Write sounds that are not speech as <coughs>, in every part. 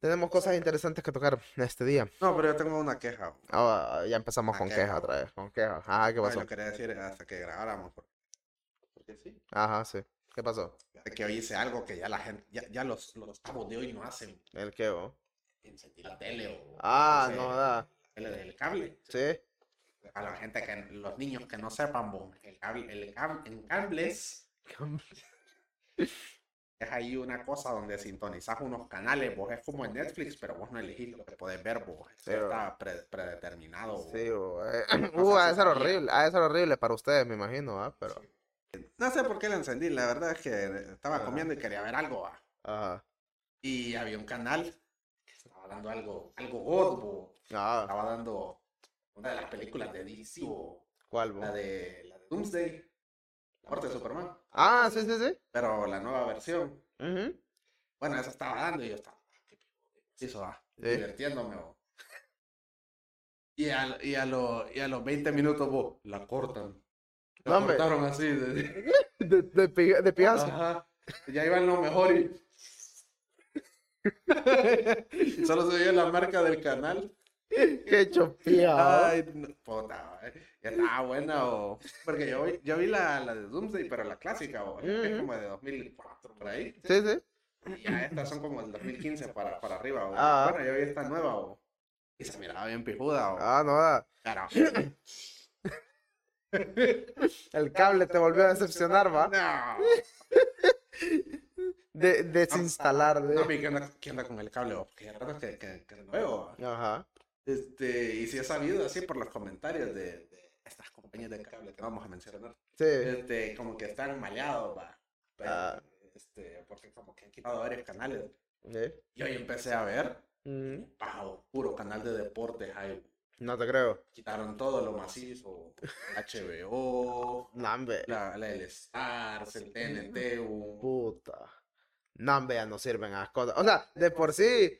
Tenemos cosas interesantes que tocar este día. No, pero yo tengo una queja. Ah, ya empezamos Una con queja, queja otra vez. Con queja. Ajá, ¿qué Ay, pasó? lo quería decir hasta que grabáramos. Porque, porque sí. Ajá, sí. ¿Qué pasó? Que hoy hice algo que ya la gente, ya, ya los, los chavos de hoy no hacen. ¿El qué, vos? Encendí la tele o. Ah, sé, no, da. la tele del cable. Sí. A la gente que, los niños que no sepan, bo, el cable, el cable, en cables <laughs> es ahí una cosa donde sintonizas unos canales, vos es como en Netflix, pero vos no elegís lo que podés ver, vos. Sí, está pre- predeterminado. Sí, bo, eh, <coughs> Uh, ha de ser horrible. Ha de ser horrible para ustedes, me imagino, ¿ah? Pero. No sé por qué la encendí, la verdad es que estaba Ah. comiendo y quería ver algo. va. Ajá. Y había un canal que estaba dando algo, algo god, bo. Ah, Estaba dando una de las películas de DC, ¿cuál, vos? la de, la de Doomsday, la muerte de Superman, Ah, sí, sí, sí. pero la nueva versión. Bueno, esa estaba dando y yo estaba, "Ah, qué eso va, Sí. divirtiéndome. bo. Y a, y, a lo- y a los 20 minutos, bo, la cortan. La No, cortaron así. de- De, <laughs> de. Ajá. Ya iban lo mejor y... <laughs> <laughs> y solo se veía la marca del canal. Qué chopía. Ay, no, puta, eh, ya estaba buena o... Porque yo vi, yo vi la, la de Doomsday, pero la clásica, o, que es como de 2004, por ahí. Sí, sí. Y ya estas son como del 2015 para, para arriba, o. Ah. Bueno, yo vi esta nueva, o. Y se miraba bien pijuda, o. Ah, no. El cable te volvió a decepcionar, ¿va? No. De, desinstalar. No, De... ¿qué anda, qué anda con el cable? o? Verdad que, que, que no veo. Ajá. Este, y si he sabido así por los comentarios de, de estas compañías de cable que vamos a mencionar, Sí. este, como que están maleados, va. Pero, Ah. Este, porque como que han quitado varios canales. Y hoy empecé a ver, Mm, bajo puro canal de deportes, ahí No te creo. quitaron todo lo macizo, <laughs> HBO, No, hombre. la, la el Stars, el TNT, Puta. No, hombre, ya no sirven a las cosas. O sea, de por sí.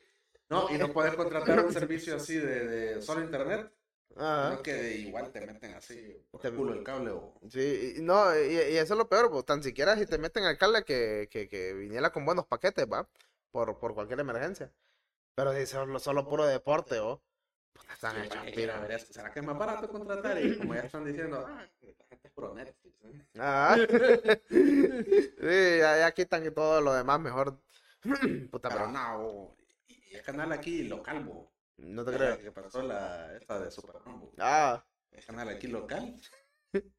No, y no puedes contratar un servicio así de, de solo internet, Ajá. sino que igual te meten así por Te- el culo el cable o Sí, y- no, y, y eso es lo peor, pues, tan siquiera si te meten al cable que, que, que viniera con buenos paquetes, ¿va? Por, por cualquier emergencia. Pero si solo, solo puro deporte, ¿o? Puta, están Sí, hechos hay que ir pira. a ver. ¿Será que es más barato contratar? Y como ya están diciendo, ah, la gente es pro Netflix. ¿eh? Ah. <laughs> sí, ya, ya quitan todo lo demás mejor. <clears throat> Puta, Pero pero no, el canal aquí local, bo, no te creo. que pasó la, esta de Superman, bo, Ah, el canal aquí local. <laughs>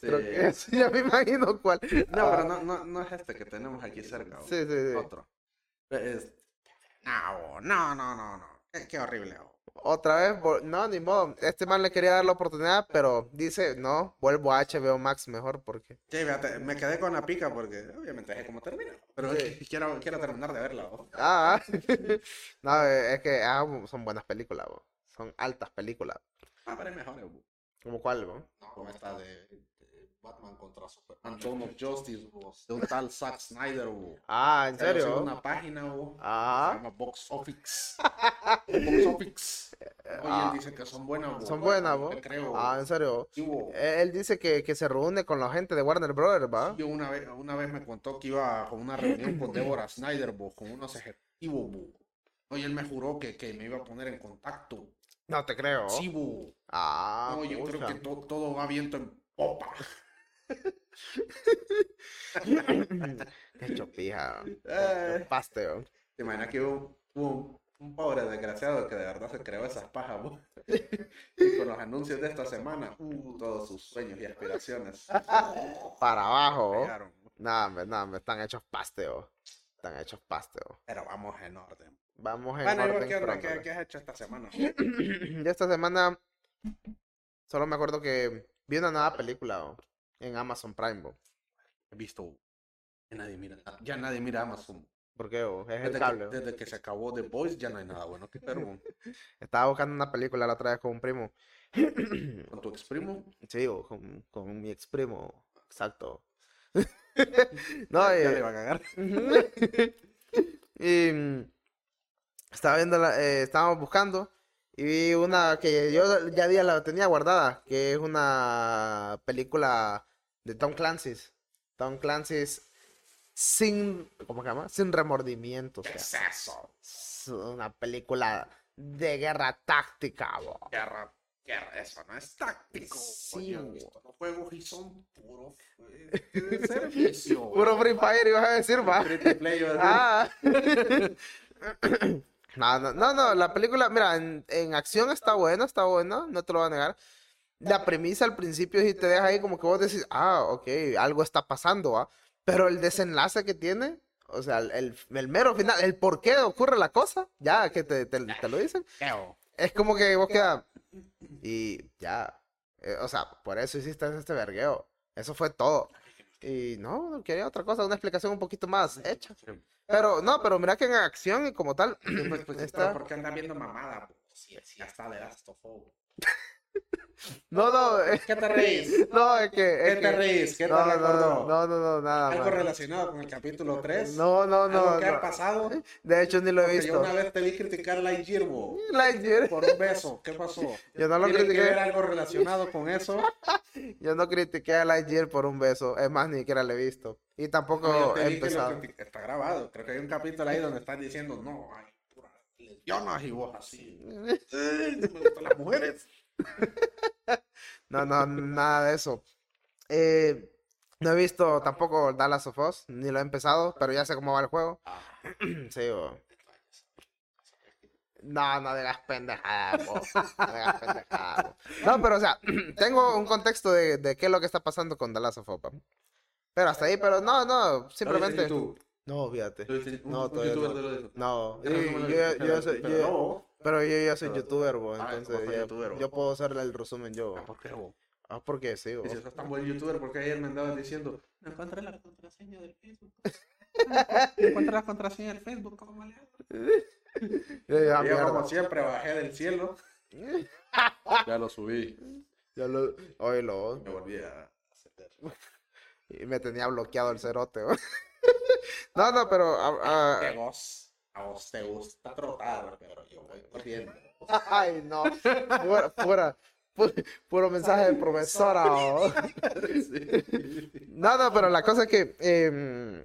creo Este, que sí, ya me imagino cuál. No, Ah, pero no, no, no es este que tenemos aquí cerca. bo, Sí, sí, sí. Otro. Es- no, no, no, no, no. Qué, qué horrible. bo. Otra vez, no, ni modo. Este man le quería dar la oportunidad, pero dice, no, vuelvo a HBO Max mejor porque. Sí, me quedé con la pica porque obviamente dejé cómo termina. Pero Sí. <laughs> quiero, quiero terminar de verla. bo. Ah, <laughs> no, eh, es que ah, son buenas películas, bo. Son altas películas. Ah, pero es mejor. bo. ¿Como cuál, bo? No, como esta de Batman contra Superman. Dawn of Justice, bo, de un tal Zack <laughs> Snyder. bo. Ah, ¿en serio? una página, bo, se Ah, llama Box Office. <laughs> Box Office. Oye, Ah. él dice que son buenas. son buenas, creo. Ah, ¿en serio? Sí. Eh, Él dice que, que se reúne con la gente de Warner Brothers, ¿va? Yo una vez, una vez me contó que iba con una reunión con Deborah Snyder, con unos ejecutivos. Oye, él me juró que, que me iba a poner en contacto. No te creo. Sí. Ah, No, yo creo que to- todo va viento en popa. Qué chopija. Pasteo. ¿Te imaginas que hubo, un, un pobre desgraciado que de verdad se creó esas pajas? Y con los anuncios de esta semana, uh, todos sus sueños y aspiraciones Para abajo. No, hombre, no, hombre, están hechos pasteo. Están hechos pasteo. Pero vamos en orden. Vamos en Bueno, ¿y vos orden ¿qué, onda? ¿Qué, cronológico. qué has hecho esta semana? Yo <clears throat> esta semana solo me acuerdo que vi una nueva película en Amazon Prime. He visto. Ya nadie mira, ya nadie mira Amazon. ¿Por qué? Es el Desde cable. que, desde que se acabó The Voice ya no hay nada bueno que ver. <laughs> Estaba buscando una película la otra vez con un primo. <clears throat> Con tu ex primo. Sí, con, con mi ex primo. Exacto. <laughs> no, <laughs> ya eh, le va a cagar. y mm, estaba viendo, la- eh, estábamos buscando y vi una que yo ya día la tenía guardada, que es una película de Tom Clancy's. Tom Clancy's sin, ¿cómo se llama? Sin remordimientos. ¿Qué es eso? s- una película de guerra táctica, bo. Guerra, guerra, eso no es táctico. Sí, estos juegos y son puro eh, servicio. <laughs> Puro Free Fire ibas a decir, va. Ah. <laughs> No, no, no, no, la película, mira, en, en acción está buena, está buena, no te lo voy a negar. La premisa al principio sí te deja ahí como que vos decís, ah, ok, algo está pasando, ¿va? Pero el desenlace que tiene, o sea, el, el, mero final, el por qué ocurre la cosa, ya que te, te, te lo dicen, es como que vos quedas, y ya, eh, o sea, por eso hiciste este vergueo, eso fue todo. Y no, quería otra cosa, una explicación un poquito más hecha. Pero, no, pero mira que en acción y como tal, pues, pues, <clears throat> está- pero ¿por qué andan viendo mamada? sí, ya está de Last of Us. <laughs> no, no, eh, ¿Qué te reís? <laughs> no, es que, ¿Qué es te que- reís? ¿Qué te no, no, recordó? no, no, no, nada, ¿Algo man. relacionado con el capítulo 3? No, no, ¿Algo no, que ha no. pasado? De hecho, ni lo he Porque yo visto. una vez te vi criticar a Lightyear, bo, Lightyear. por un beso. ¿Qué pasó? <laughs> Yo no lo ¿Tiene que ver critiqué. algo relacionado con eso? Yo no critiqué a Lightyear por un beso. Es más, ni siquiera lo he visto. Y tampoco No, yo te he empezado. Está grabado. Creo que hay un capítulo ahí donde están diciendo, no, hay puras lesbianas y vos así. "Ay, no me gustan las mujeres. <laughs> No, no, nada de eso. Eh, no he visto tampoco Dallas of Us, ni lo he empezado, pero ya sé cómo va el juego. <clears throat> Sí, bo. No, no digas pendejadas, bo. No digas pendejadas, bo. No, pero o sea, <clears throat> tengo un contexto de, de qué es lo que está pasando con The Last of Us. Pero hasta ahí, pero no, no, simplemente. No, fíjate. No, todavía no. No, yo, yo yo- no. Pero yo ya soy Pero- youtuber, bo, Ah, ¿cómo entonces soy ya- youtuber, bo? yo puedo hacer el resumen yo. Ah, bo. ¿Por qué vos? Ah, porque sí, bo. Y si sos tan buen youtuber, ¿por qué ayer me andabas diciendo, no encontré la contraseña del Facebook? <laughs> No encontré la contraseña del Facebook, ¿cómo le hago? <laughs> Yo, como siempre, bajé del cielo. <laughs> Ya lo subí. Ya lo, oílo, Me volví a hacer. y me tenía bloqueado el cerote. bo. No, no, pero vos, a vos te gusta trotar, pero yo voy corriendo. <laughs> ay, no, pura, pu- puro mensaje de profesora. No, <laughs> no, pero la cosa es que. em,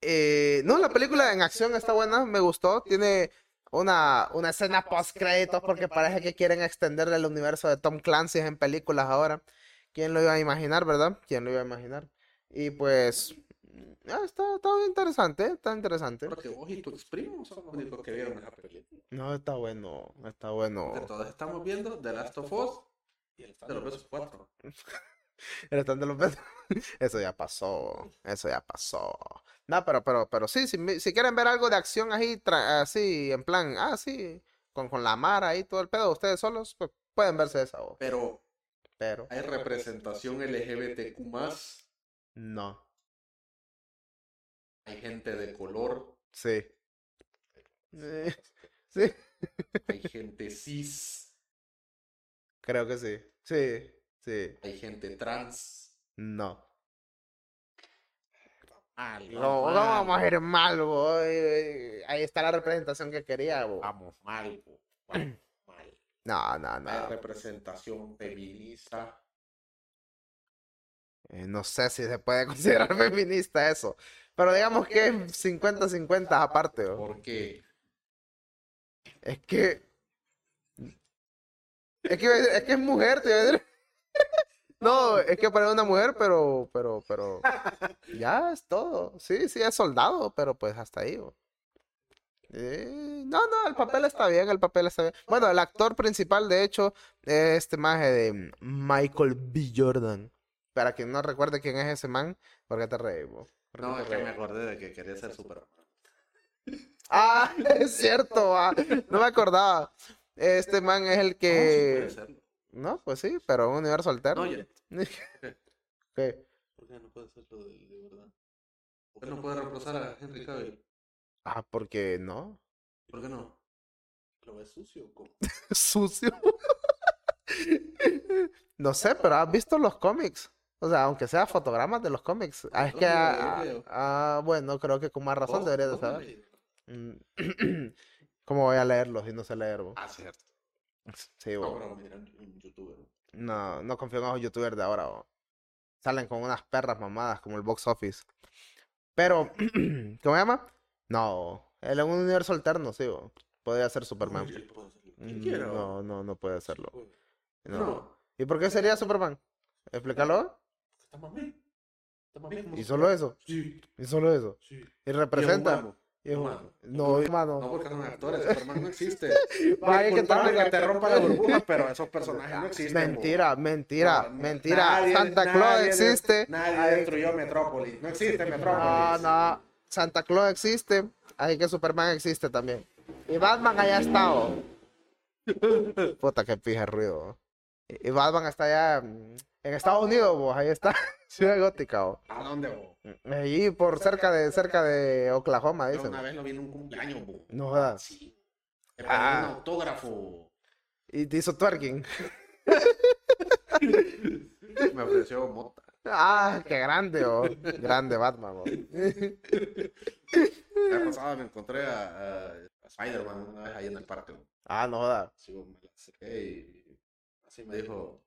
eh, no, la película en acción está buena, me gustó. Tiene una, una escena post créditos porque parece que quieren extender el universo de Tom Clancy en películas ahora. ¿Quién lo iba a imaginar, verdad? ¿Quién lo iba a imaginar? Y pues. Ah, está, está interesante, está interesante. Porque vos y tu ex primo son los únicos que vieron esa película. No, está bueno, está bueno. Que todos estamos viendo The Last of Us y el stand de los besos 4. <laughs> El stand de los besos. <laughs> Eso ya pasó. Eso ya pasó. No, pero, pero, pero sí, si, quieren ver algo de acción así, tra- así, en plan, ah, sí, con, con la Mara ahí, todo el pedo, ustedes solos, pues pueden verse esa, bo. Pero pero hay representación LGBTQ+, no, hay gente de color, sí. Eh, <laughs> sí, hay gente cis, creo que sí. Sí, sí, hay gente trans. no. No, no vamos a ir mal, bo. eh, Ahí está la representación que quería. Vamos mal, bo, vamos mal. <clears throat> No, no, no. representación feminista. Eh, no sé si se puede <laughs> considerar feminista eso. Pero digamos que es 50-50 aparte. bo. Porque Es que. Es que, es que es mujer, te iba a decir. <laughs> No, es que parece una mujer, pero, pero, pero. Ya es todo. Sí, sí, es soldado, pero pues hasta ahí. Eh, no, no, el papel está bien, el papel está bien. Bueno, el actor principal, de hecho, es este maje de Michael B. Jordan. Para quien no recuerde quién es ese man, ¿por qué te reí, bo? ¿Por qué no, es que me acordé de que quería ser Superman. <laughs> Ah, <laughs> es cierto, ah, no me acordaba. Este man es el No, sí que... No, pues sí, pero un universo alterno. No. <laughs> ¿Qué? ¿Por qué no puede serlo de, de verdad? ¿Por qué no puede reemplazar a Henry Cavill? Ah, porque no. ¿Por qué no? ¿Lo ves sucio o cómo? Sucio. No sé, pero ¿has visto los cómics? O sea, aunque sea fotogramas de los cómics. Ah, es que... ¿Dónde lo ah, ah, bueno, creo que con más razón ¿Vos- deberías de saber. Mm, <clears throat> ¿Cómo voy a leerlos si no sé leer? bo? Ah, cierto. Sí, No, bo. pero mira, un youtuber. No, no confío en los youtubers de ahora. bo. Salen con unas perras mamadas como el box office. Pero, <clears throat> ¿cómo se llama? No, Él en un universo alterno, sí, bo. Podría ser Superman. Mm, No, no, no puede hacerlo. No. No, ¿Y por qué sería Superman? Explícalo. Está mami. Está mami como Y solo eso. Sí, Y solo eso. sí. Y Y es representa. humano. y humano. No, humano. No, porque son <laughs> actores, Superman no existe. <laughs> Vaya que también- que te rompa la burbuja, pero esos personajes no <laughs> existen. Mentira, mentira, No, no, mentira. nadie- Santa Claus existe. Nadie destruyó Metrópolis. No existe No, Metrópolis. no. Santa Claus existe. Así que Superman existe también. Y Batman allá está. oh. Puta, que pija el ruido. Y y Batman está allá mm, en Estados Unidos, vos. Ahí está. <laughs> Ciudad Gótica, oh. ¿A dónde vos? Allí por cerca de cerca de Oklahoma, Yo dicen. una vez lo vi en un cumpleaños, vos. No jodas. Sí. Pedí Ah. un autógrafo. Y te hizo twerking. <laughs> Me ofreció mota. Ah, qué grande, oh. Grande Batman, oh. <laughs> La pasada me encontré a, a Spider-Man una vez ahí en el parque. vos. Ah, no jodas. Vos, me la y así me dijo,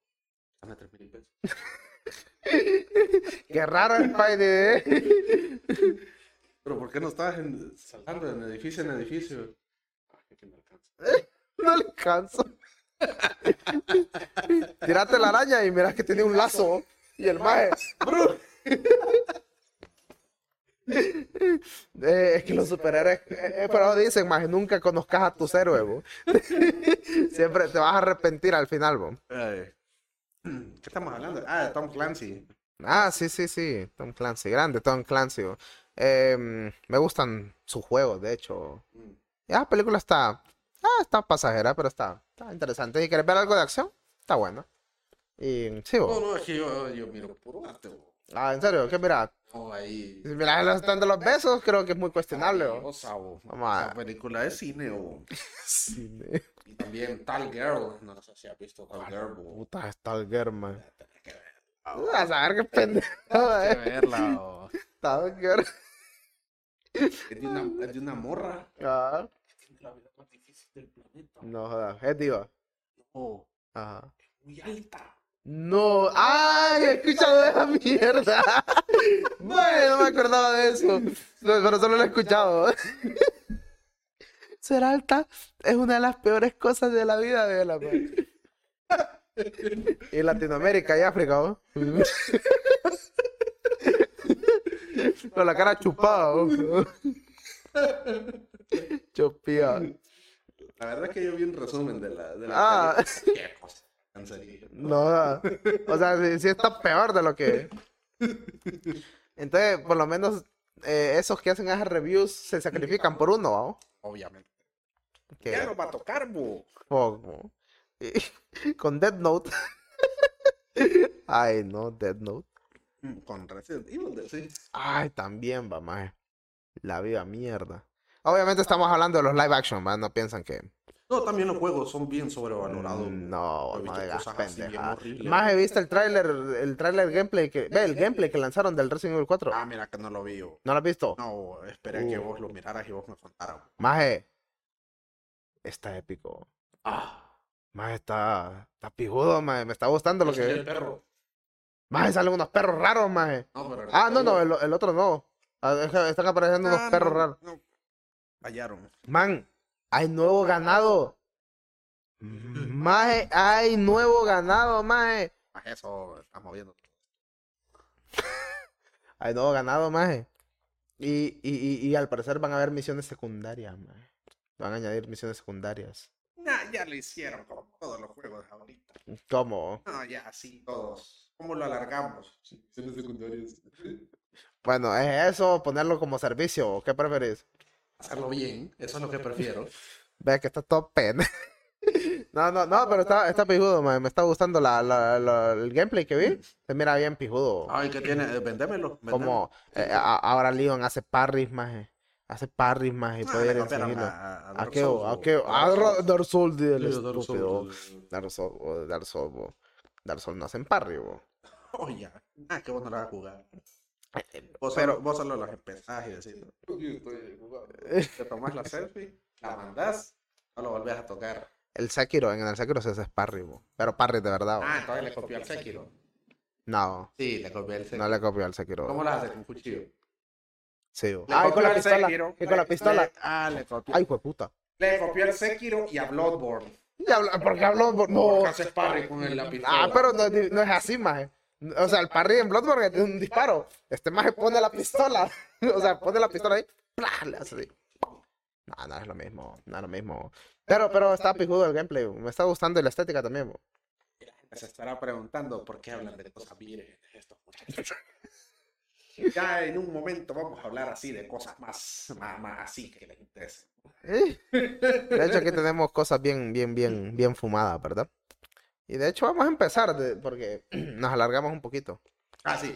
dame tres mil pesos. <laughs> Qué raro el Spidey, ¿eh? Pero ¿por qué no estabas en- saltando de edificio en edificio? Que no alcanza. <laughs> No le canso. <laughs> Tírate la araña y miras que tiene un lazo. Y el maje. Eh, es que los superhéroes. eh, eh, pero dicen, maje, nunca conozcas a tus héroes, bo. Siempre te vas a arrepentir al final, bo. ¿Qué estamos hablando? Ah, de Tom Clancy. Ah, sí, sí, sí. Tom Clancy, grande Tom Clancy. Eh, me gustan sus juegos, de hecho. Mm. Ya, la película está. Ah, está pasajera, pero está, está interesante. Si quieres ver algo de acción, está bueno. Y sí, bo. No, no, es que yo, yo miro puro arte. bo. Ah, en serio, ¿qué mira? No, ahí. Si stand de los besos, creo que es muy cuestionable. Ay, bo. o sea, bo, Vamos a- Esa película es cine. bo. Cine. <laughs> También Tal Girl. No sé si has visto Tal Girl. Puta, el German. Tenés que ver. A saber qué <laughs> que eh. verla. bo. <laughs> Stalker. Es de una, es de una morra Ah, que tiene la vida más difícil del planeta. no jodas, es diva. No, Ajá. muy alta. No, ay, he escuchado esa mierda. <laughs> Bueno, no me acordaba de eso. Pero solo lo he escuchado. Ser alta es una de las peores cosas de la vida de la man. Y Latinoamérica y África, ¿no? <laughs> Con la cara chupada, ¿no? Chopía. La verdad es que yo vi un resumen de la, de la Ah. Qué cosa. No, o sea, sí, sí está peor de lo que. Entonces, por lo menos eh, esos que hacen esas reviews se sacrifican por uno, ¿no? Obviamente. Que- Ya nos va a tocar. Y- <laughs> Con Dead Note. <laughs> Ay, no, Dead Note. Mm, Con Resident Evil, sí. Ay, también va, maje. La vida mierda. Obviamente estamos hablando de los live action, ¿va? No piensan que. No, también los juegos son bien sobrevalorados. Mm, No, no digas horribles. Más he visto el tráiler, el tráiler gameplay que. Ve, el gameplay que lanzaron del Resident Evil 4. Ah, mira que no lo vi yo. ¿No lo has visto? No, esperé que Uh. vos lo miraras y vos me contaras. Maje, está épico. Ah, Maje, está, está pijudo, maje. Me está gustando lo soy el que. perro. Maje, salen unos perros raros, maje. No, pero el Ah, no, no, el, el otro no. Ah, es que Están apareciendo unos Ah, perros no, raros. no. Fallaron. Man, hay nuevo ganado. Maje, hay nuevo ganado, maje. Más eso, estamos viendo. <laughs> Hay nuevo ganado, maje. Y, y, y, y al parecer van a haber misiones secundarias, maje. Van a añadir misiones secundarias. Nah, ya lo hicieron como todos los juegos ahorita. ¿Cómo? No, ya, sí, todos. ¿Cómo lo alargamos? Misiones secundarias. Bueno, ¿es eso ponerlo como servicio? ¿o ¿Qué preferís? Hacerlo bien, eso es lo que prefiero. <laughs> Ve que está todo pene. <laughs> No, no, no, pero está, está pijudo. Me está gustando la, la- la- el gameplay que vi. Se mira bien pijudo. Ay, ¿qué tiene? Eh, Vendémelo. vendémelo. Como eh, a- ahora Leon hace parries, maje. Hace parries, maje. y Ah, puede sigilo. a- a- a ¿A Dark qué? ¿A qué? A A Dark Souls. Dark Souls, dile el Sí, Dark estúpido. Souls. Dark Souls, Dark Souls. Dark Souls no hacen parry, bo. <laughs> Oh, ya. Ah, que vos no la vas a jugar. Vos, Pero- solo, vos solo las empezás y decís. <laughs> Te tomás la selfie, la mandás, no lo volvés a tocar. El Sekiro, en el Sekiro se hace parry, bo. Pero parry de verdad, bo. Ah, entonces le copió al Sekiro. No, Sí, le copió al Sekiro. no le copió al Sekiro. ¿Cómo lo hace con cuchillo? Sí, bo. Le Ay, con la pistola. Sekiro, Y con la pistola. le- ah, le copió. Ay, fue puta. Le copió al Sekiro y a Bloodborne. Ya habla- porque habló. No. Porque hace parry con el- la pistola. Ah, pero no, no es así, maje. O sea, el parry en Bloodborne es un disparo. Este maje pone la pistola. <laughs> O sea, pone la pistola ahí. ¡plá! Le hace así. No, no es lo mismo. No es lo mismo. Pero, pero está pijudo el gameplay. Me está gustando y la estética también. bo. Se estará preguntando por qué hablan de cosas vírgenes estos muchachos. <laughs> Ya en un momento vamos a hablar así de cosas más, más, más así que les interesen. Eh. De hecho, aquí tenemos cosas bien, bien, bien, bien fumadas, ¿verdad? Y de hecho, vamos a empezar de- porque <clears throat> nos alargamos un poquito. Ah, sí.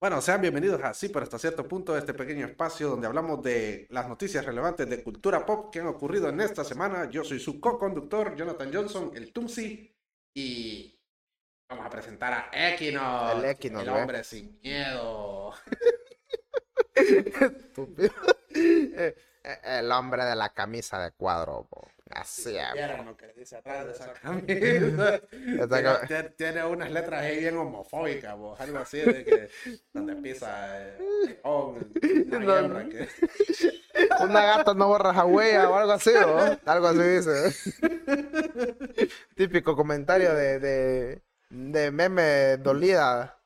Bueno, sean bienvenidos a Sí, pero hasta cierto punto, este pequeño espacio donde hablamos de las noticias relevantes de cultura pop que han ocurrido en esta semana. Yo soy su co-conductor, Jonathan Johnson, el Tumsi, y vamos a presentar a Equinox, El Equinox, el ¿ve? hombre sin miedo. <laughs> Estúpido. <laughs> Eh, eh, El hombre de la camisa de cuadro. bo. Así es. ¿Vieron lo que dice atrás de esa camisa? <laughs> Esta Tiene, unas letras ahí bien homofóbicas, vos, algo <laughs> así de que donde pisa eh, oh, <laughs> una No. hembra que- Una gata no borra huella o algo así, ¿no? Algo así dice. Típico comentario de, de, de meme dolida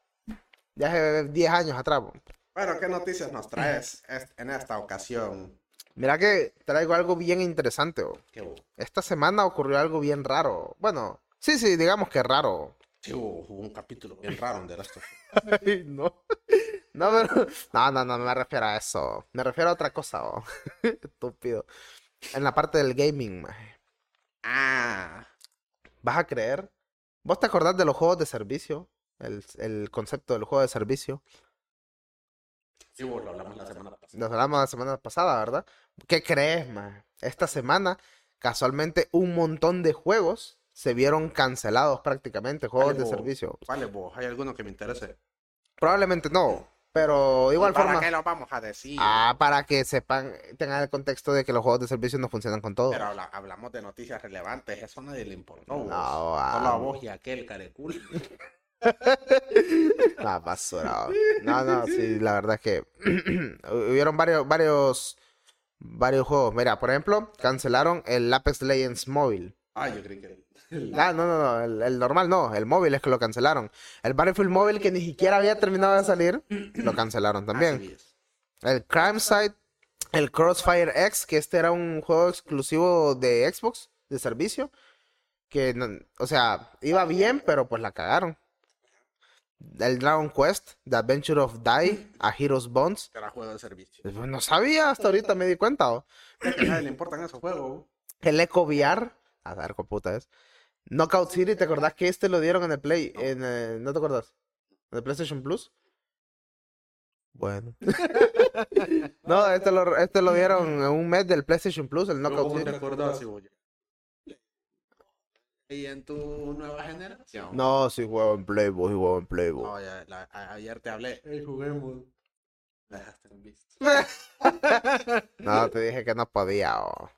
de hace 10 años atrás. bo. Bueno, ¿qué noticias nos traes en esta ocasión? Mira que traigo algo bien interesante. bo. ¿Qué hubo? Esta semana ocurrió algo bien raro. Bueno, sí, sí, digamos que raro. Sí, hubo, hubo un capítulo bien raro de esto. <laughs> Ay, no. No, pero... No, no, no me refiero a eso. Me refiero a otra cosa, bo. <laughs> Estúpido. En la parte del gaming, maje. Ah, ¿Vas a creer? ¿Vos te acordás de los juegos de servicio? El, el concepto del juego de servicio. Sí, hubo, lo hablamos la semana pasada. Nos hablamos la semana pasada, ¿verdad? ¿Qué crees, man? Esta semana, casualmente, un montón de juegos se vieron cancelados prácticamente, juegos de servicio. ¿Cuál es vos? ¿Hay alguno que me interese? Probablemente no, pero de igual ¿Para forma... qué lo vamos a decir? Ah, para que sepan, tengan el contexto de que los juegos de servicio no funcionan con todo. Pero habla- hablamos de noticias relevantes, eso a nadie le importó. vos. No, Solo ah, a vos y a aquel carecul. <laughs> <laughs> La basura. No, no, sí, la verdad es que <clears throat> hubieron varios, varios, varios juegos. Mira, por ejemplo, cancelaron el Apex Legends móvil. Ah, yo creí que... <laughs> Ah, no, no, no, el, el normal no, el móvil es que lo cancelaron. El Battlefield móvil que ni siquiera había terminado de salir, <clears throat> lo cancelaron también. El Crime Site, el Crossfire X, que este era un juego exclusivo de Xbox, de servicio, que, no- o sea, iba bien, pero pues la cagaron. El Dragon Quest, The Adventure of Die, a Heroes Bonds. Era juego de servicio. Pues, No sabía, hasta ahorita me di cuenta. ¿o? A nadie le importan esos juegos. El Echo VR, a ver qué puta es. Knockout City, ¿te acordás que este lo dieron en el Play? En, eh, ¿No te acordás? ¿En el PlayStation Plus? Bueno. <laughs> <laughs> no, este lo, este lo dieron en un mes del PlayStation Plus, el Knockout ¿Cómo te City. acordás, Cebolla? ¿Y en tu nueva generación? No, sí juego en Playboy, juego en Playboy. No, ya, la- a- ayer te hablé. Hey, juguemos. Me dejaste en visto. <laughs> No, te dije que no podía. Oh.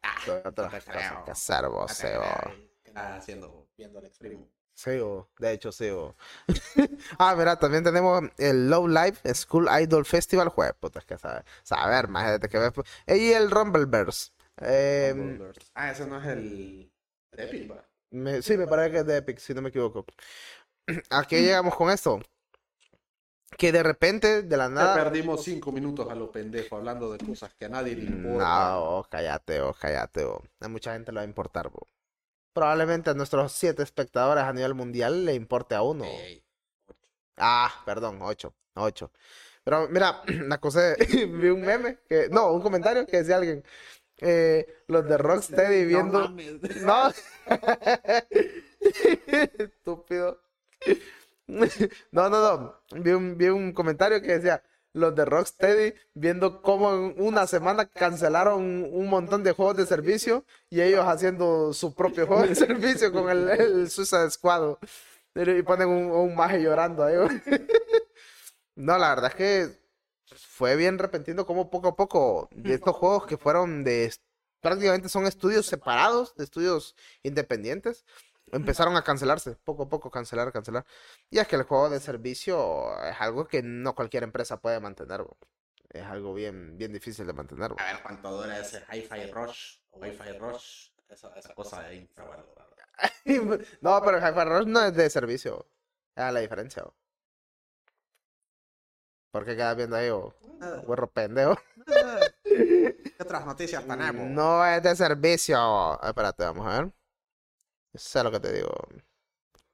Otras te cosas creo. que hacer, vos, sí, creo, oh. y- ¿Qué estás haciendo? Viendo el extremo. Sí, oh, de hecho, sí. oh. <laughs> ah, mira, también tenemos el Love Live School Idol Festival. Juez, puta, es que sabe, saber más desde que ves. Y el Rumbleverse. Eh, Rumbleverse. ah, ese no es el. Me- sí, me parece que es de Epic, si no me equivoco. <clears throat> ¿A qué llegamos con esto? Que de repente, de la Te nada. perdimos cinco minutos a lo pendejo hablando de cosas que a nadie le importan. No, oh, cállate, oh, cállate. oh. A mucha gente le va a importar. bo. Probablemente a nuestros siete espectadores a nivel mundial le importe a uno. Ah, perdón, ocho, ocho. Pero mira, <clears throat> la cosa es, <laughs> vi un meme, que, no, un comentario que decía alguien, eh, los de Rocksteady viendo... No mames. No, <laughs> estúpido. No, no, no, vi un, vi un comentario que decía, los de Rocksteady viendo cómo en una semana cancelaron un montón de juegos de servicio y ellos haciendo su propio juego de servicio con el, el Suicide Squad. Y ponen un, un maje llorando ahí. <laughs> No, la verdad es que fue bien repentino como poco a poco de estos juegos que fueron de prácticamente son estudios separados, de estudios independientes, empezaron a cancelarse, poco a poco cancelar, cancelar. Y es que el juego de servicio es algo que no cualquier empresa puede mantener. bo. es algo bien, bien difícil de mantener. A ver cuánto dura ese Hi-Fi Rush o Wi-Fi Rush. Esa, esa cosa de infravalorada. <laughs> no, pero el Hi-Fi Rush no es de servicio. Es la diferencia. bo. ¿Por qué quedas viendo ahí, bo? Güerro pendejo. ¿Qué otras noticias <laughs> tenemos? No es de servicio. Espérate, vamos a ver. Sé lo que te digo.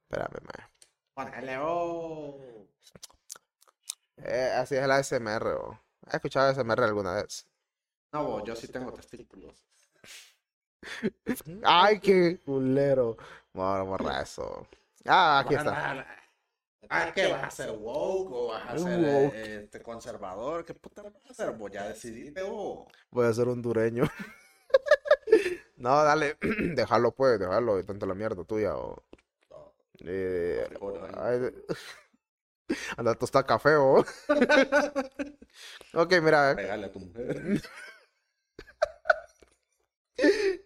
Espérame, mae. Ponele, oh. Eh, así es el ASMR. bo. ¿Has escuchado ASMR alguna vez? No, bo, yo sí tengo testículos. <laughs> Ay, qué <laughs> culero. Bueno, borra eso. Ah, aquí está. Ah, ¿qué vas a ser woke o vas a ser woke. eh, este conservador? ¿Qué puta vas a hacer? Vos ya decidiste, vos. Voy a ser hondureño. <laughs> no, dale. <clears throat> déjalo, pues, déjalo. Y tanto la mierda tuya. O... No, Eh, ahí. ay, <laughs> Anda, tosta café, o. <laughs> ok, mira, eh. Pegale a tu mujer.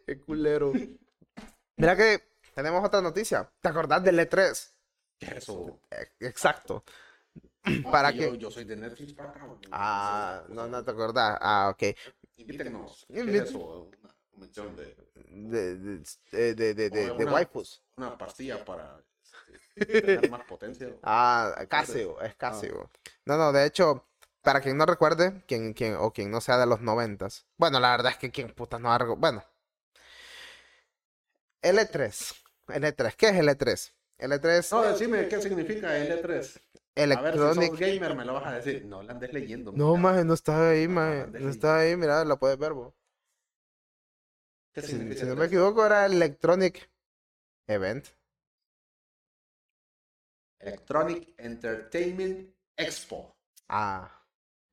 Qué culero. Mira que tenemos otra noticia. ¿Te acordás del E3? ¿Qué es eso? Exacto. ¿Para yo, qué? Yo soy de Netflix para acá. boludo. Ah, no, no te acordás. Ah, ok. Invítenos. ¿Qué Invite- es eso? Una convención de De, de, de, de, de, de- una- waifus. una pastilla para este, <laughs> tener más potencia. Ah, Casio, es Casio. No, no, de hecho, para quien no recuerde, quien, quien, o quien no sea de los noventas. Bueno, la verdad es que quien putas no algo. Bueno. L3. L3. ¿Qué es L3? L3. No, decime qué significa L3. A ver, si Electronic. sos gamer me lo vas a decir. No la andes leyendo. No, maje, no está ahí, No, maje. No leyendo. está ahí, mira, la puedes ver, vos. ¿Qué Si, significa si no L3? me equivoco, era Electronic Event. Electronic Entertainment Expo. Ah.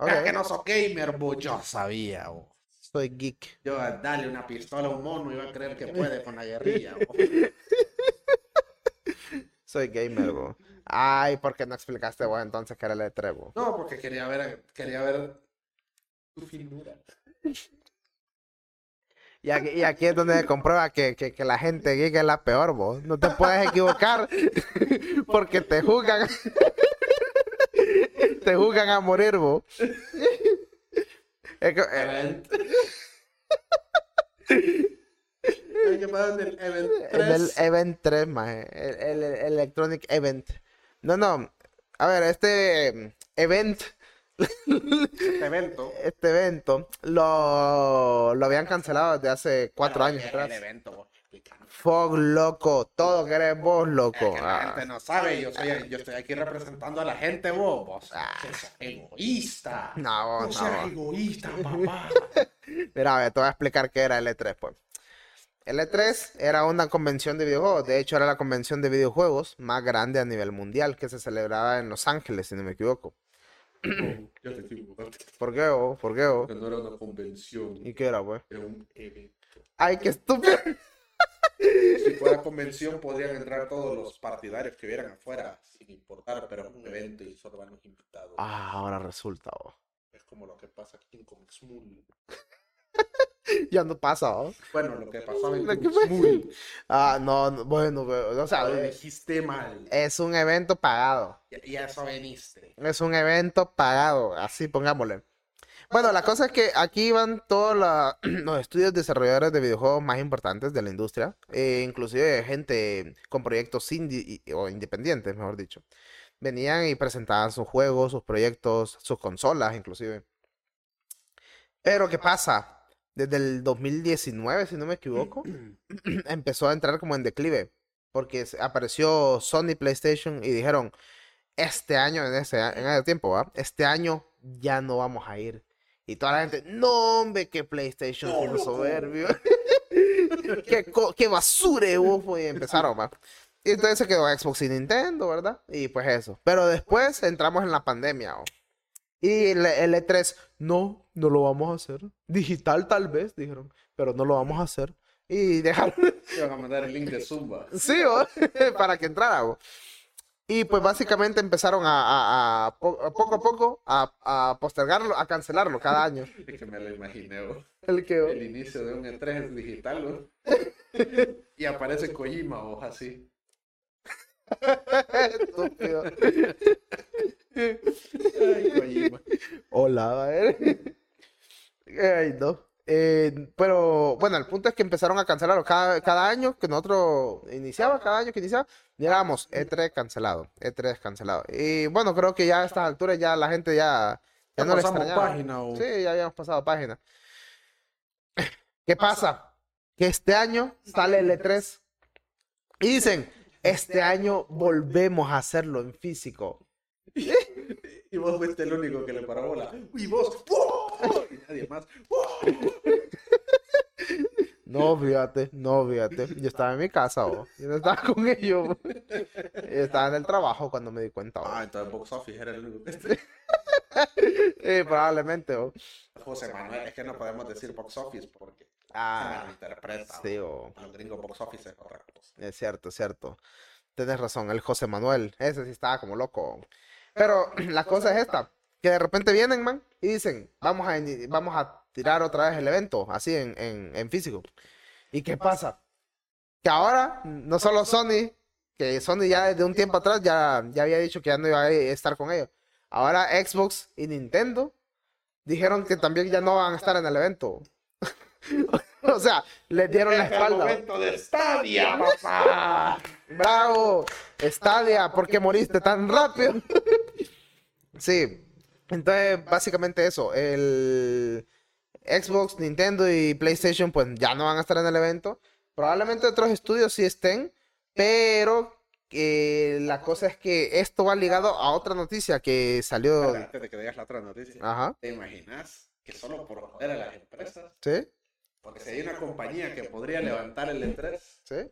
Es que no sos gamer, vos. Yo sabía, vos. Soy geek. Yo a darle una pistola a un mono iba a creer que puede con la guerrilla. <laughs> Soy gamer, vos. Ay, ¿por qué no explicaste vos entonces que era el E3, vos? No, porque quería ver, quería ver tu finura. Y aquí, y aquí es donde se comprueba que, que, que la gente geek es la peor, vos. No te puedes equivocar <laughs> porque te juzgan. <laughs> te juzgan a morir, vos. <laughs> Es que- eh, Que en el Event en el 3. Event 3, maje. El, el- el Electronic Event. No, no. A ver, este em, event, Este evento. <laughs> este evento, lo, lo habían cancelado desde hace cuatro Pero años atrás. El evento. Fog, loco. Todo que eres vos, Es loco. que la Ah. gente no sabe, yo, soy, yo estoy aquí representando a la gente, vos. Vos Ah. sos egoísta. No, vos, No no, egoísta, papá. <laughs> Mira, a ver, te voy a explicar qué era el E3, pues. El E3 era una convención de videojuegos. De hecho, era la convención de videojuegos más grande a nivel mundial que se celebraba en Los Ángeles, si no me equivoco. <coughs> Yo te. ¿Por qué, oh? ¿Por qué, oh? Que no era una convención, ¿Y qué era, pues? era un evento. ¡Ay, qué estúpido! <laughs> Si fuera <laughs> convención, podrían entrar todos los partidarios que vieran afuera, sin importar, pero es un evento y solo van los invitados. Ah, ahora resulta, oh. Es como lo que pasa aquí en Comic Small. <laughs> <laughs> Ya no pasa, oh. Bueno, lo que pasaba en Small. Ah, no, no, bueno, pero, o sea, Lo eh, dijiste mal. es un evento pagado. Y, eso veniste. Es un evento pagado, así pongámosle. Bueno, la cosa es que aquí van todos la- <clears throat> los estudios desarrolladores de videojuegos más importantes de la industria, e inclusive gente con proyectos indie o independientes, mejor dicho. Venían y presentaban sus juegos, sus proyectos, sus consolas, inclusive. Pero ¿qué pasa? Desde el 2019, si no me equivoco, <clears throat> empezó a entrar como en declive, porque apareció Sony PlayStation y dijeron, este año, en ese, en ese tiempo, ¿va? Este año ya no vamos a ir. Y toda la gente, no, hombre, qué PlayStation, No, soberbio. <laughs> qué, qué basura, ufo", Y empezaron, ¿va? Y entonces se quedó Xbox y Nintendo, ¿verdad? Y pues eso. Pero después entramos en la pandemia, ¿o? Y el, el E3, no, no lo vamos a hacer. Digital tal vez, dijeron, pero no lo vamos a hacer. Y dejaron, Iban a mandar el link de Zumba. <laughs> Sí, ¿o? <laughs> para que entrara. ¿o? Y pues básicamente empezaron a, a- a po- a poco a poco a, postergarlo, a cancelarlo cada año. Es que me lo imaginé. El que... El inicio de un E3 es digital. <laughs> Y aparece Kojima, vos, así. Estúpido. Ay, Kojima. Hola, a ver. Ay, no. Eh, pero bueno, el punto es que empezaron a cancelarlo cada, cada año que nosotros iniciaba, cada año que iniciaba, llegábamos E3 cancelado, E3 cancelado. Y bueno, creo que ya a estas alturas ya la gente ya, ya Ya no le extrañaba. página, o- Sí, ya habíamos pasado página. ¿Qué pasa? Que este año sale el E3 y dicen, este año volvemos a hacerlo en físico. <laughs> <laughs> Y vos fuiste el único que le paró bola. Y vos. ¡wow! Y nadie más. <laughs> No, fíjate, no, fíjate. Yo estaba en mi casa, oh. Yo no estaba con ellos. oh. <laughs> Yo estaba en el trabajo cuando me di cuenta, oh. Ah, entonces Box Office era el único que Eh, probablemente, oh. José Manuel, es que no podemos decir Box Office porque se Ah, malinterpreta. sí, oh. Los gringos Box Office es cosa. Es cierto, es cierto. Tienes razón, el José Manuel. Ese sí estaba como loco. Pero <clears throat> la cosa es esta, que de repente vienen, man, y dicen, vamos a, vamos a tirar otra vez el evento, así en, en, en físico. ¿Y qué pasa? Que ahora, no solo Sony, que Sony ya desde un tiempo atrás ya, ya había dicho que ya no iba a estar con ellos. Ahora Xbox y Nintendo dijeron que también ya no van a estar en el evento. <laughs> o sea, les dieron la espalda. de Stadia, papá. <laughs> Bravo, Stadia, ¿por qué moriste tan rápido? <laughs> sí, entonces básicamente eso, el Xbox, Nintendo y PlayStation pues ya no van a estar en el evento. Probablemente otros estudios sí estén, pero eh, la cosa es que esto va ligado a otra noticia que salió. Espera, Antes de que digas la otra noticia. Ajá, ¿Te imaginas que solo por joder a las empresas? sí, Porque si hay una compañía que podría levantar el E3, sí.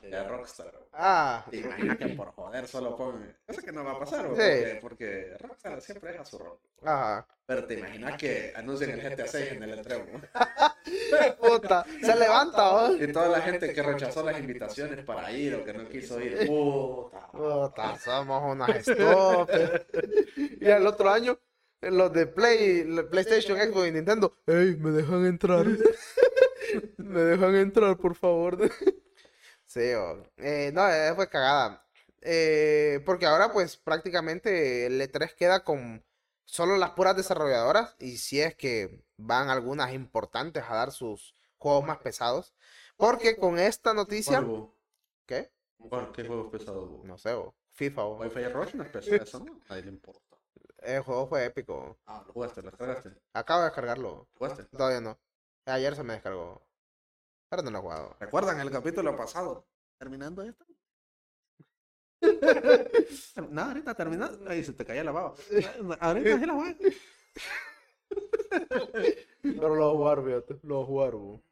Sería Rockstar. Ah, ¿Te imaginas que por joder solo pongan? Eso que no va a pasar, ¿o? Sí. porque, porque Rockstar siempre deja su rol. ajá. Pero te imaginas que anuncien el GTA 6 en el E3, ¿no? <laughs> Puta, se levanta, ¿oh? Y toda la gente que rechazó las invitaciones para ir o que no quiso ir, puta. Puta, somos unas estúpidas. <laughs> y el otro año, los de Play, la PlayStation, Xbox y Nintendo, ¡Ey, me dejan entrar! <laughs> me dejan entrar, por favor. Sí, eh, no, eh, fue cagada. Eh, porque ahora, pues, prácticamente el E3 queda con solo las puras desarrolladoras. Y si es que van algunas importantes a dar sus juegos más pesados. Porque con esta noticia. ¿Cuál, ¿Qué? ¿Qué juego es pesado? vos? No sé, FIFA. oh. Wi-Fi Rush no es pesado, eso no, a nadie le importa. El juego fue épico. Ah, lo jugaste, lo descargaste. Acabo de descargarlo. ¿Lo jugaste? Todavía no. Ayer se me descargó. Pero no lo he jugado. ¿Recuerdan el capítulo pasado? ¿Terminando esto? <laughs> no, ahorita terminando. <laughs> Ahí se te caía la baba. <laughs> Ahorita sí la voy. Pero lo voy a jugar, fíjate. Lo voy a jugar, bo.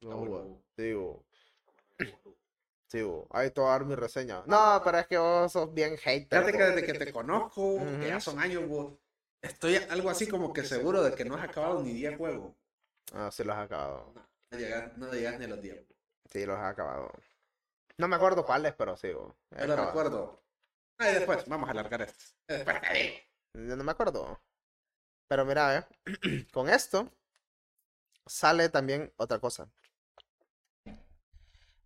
Lo voy a jugar. Sí, bo. Sí, bo. Ahí te voy a dar mi reseña. No, pero es que vos sos bien hater. Fíjate que bo. desde que te conozco, que ya son años, vos, estoy algo así como que seguro de que no has acabado ni 10 juegos. Ah, sí los has acabado. No llegas, no llegas ni a los 10. Sí los has acabado. No me acuerdo cuáles, pero sí. He Yo lo recuerdo. Ah, y después, vamos a alargar esto. Después te digo. Yo no me acuerdo. Pero mira, eh, <clears throat> con esto sale también otra cosa.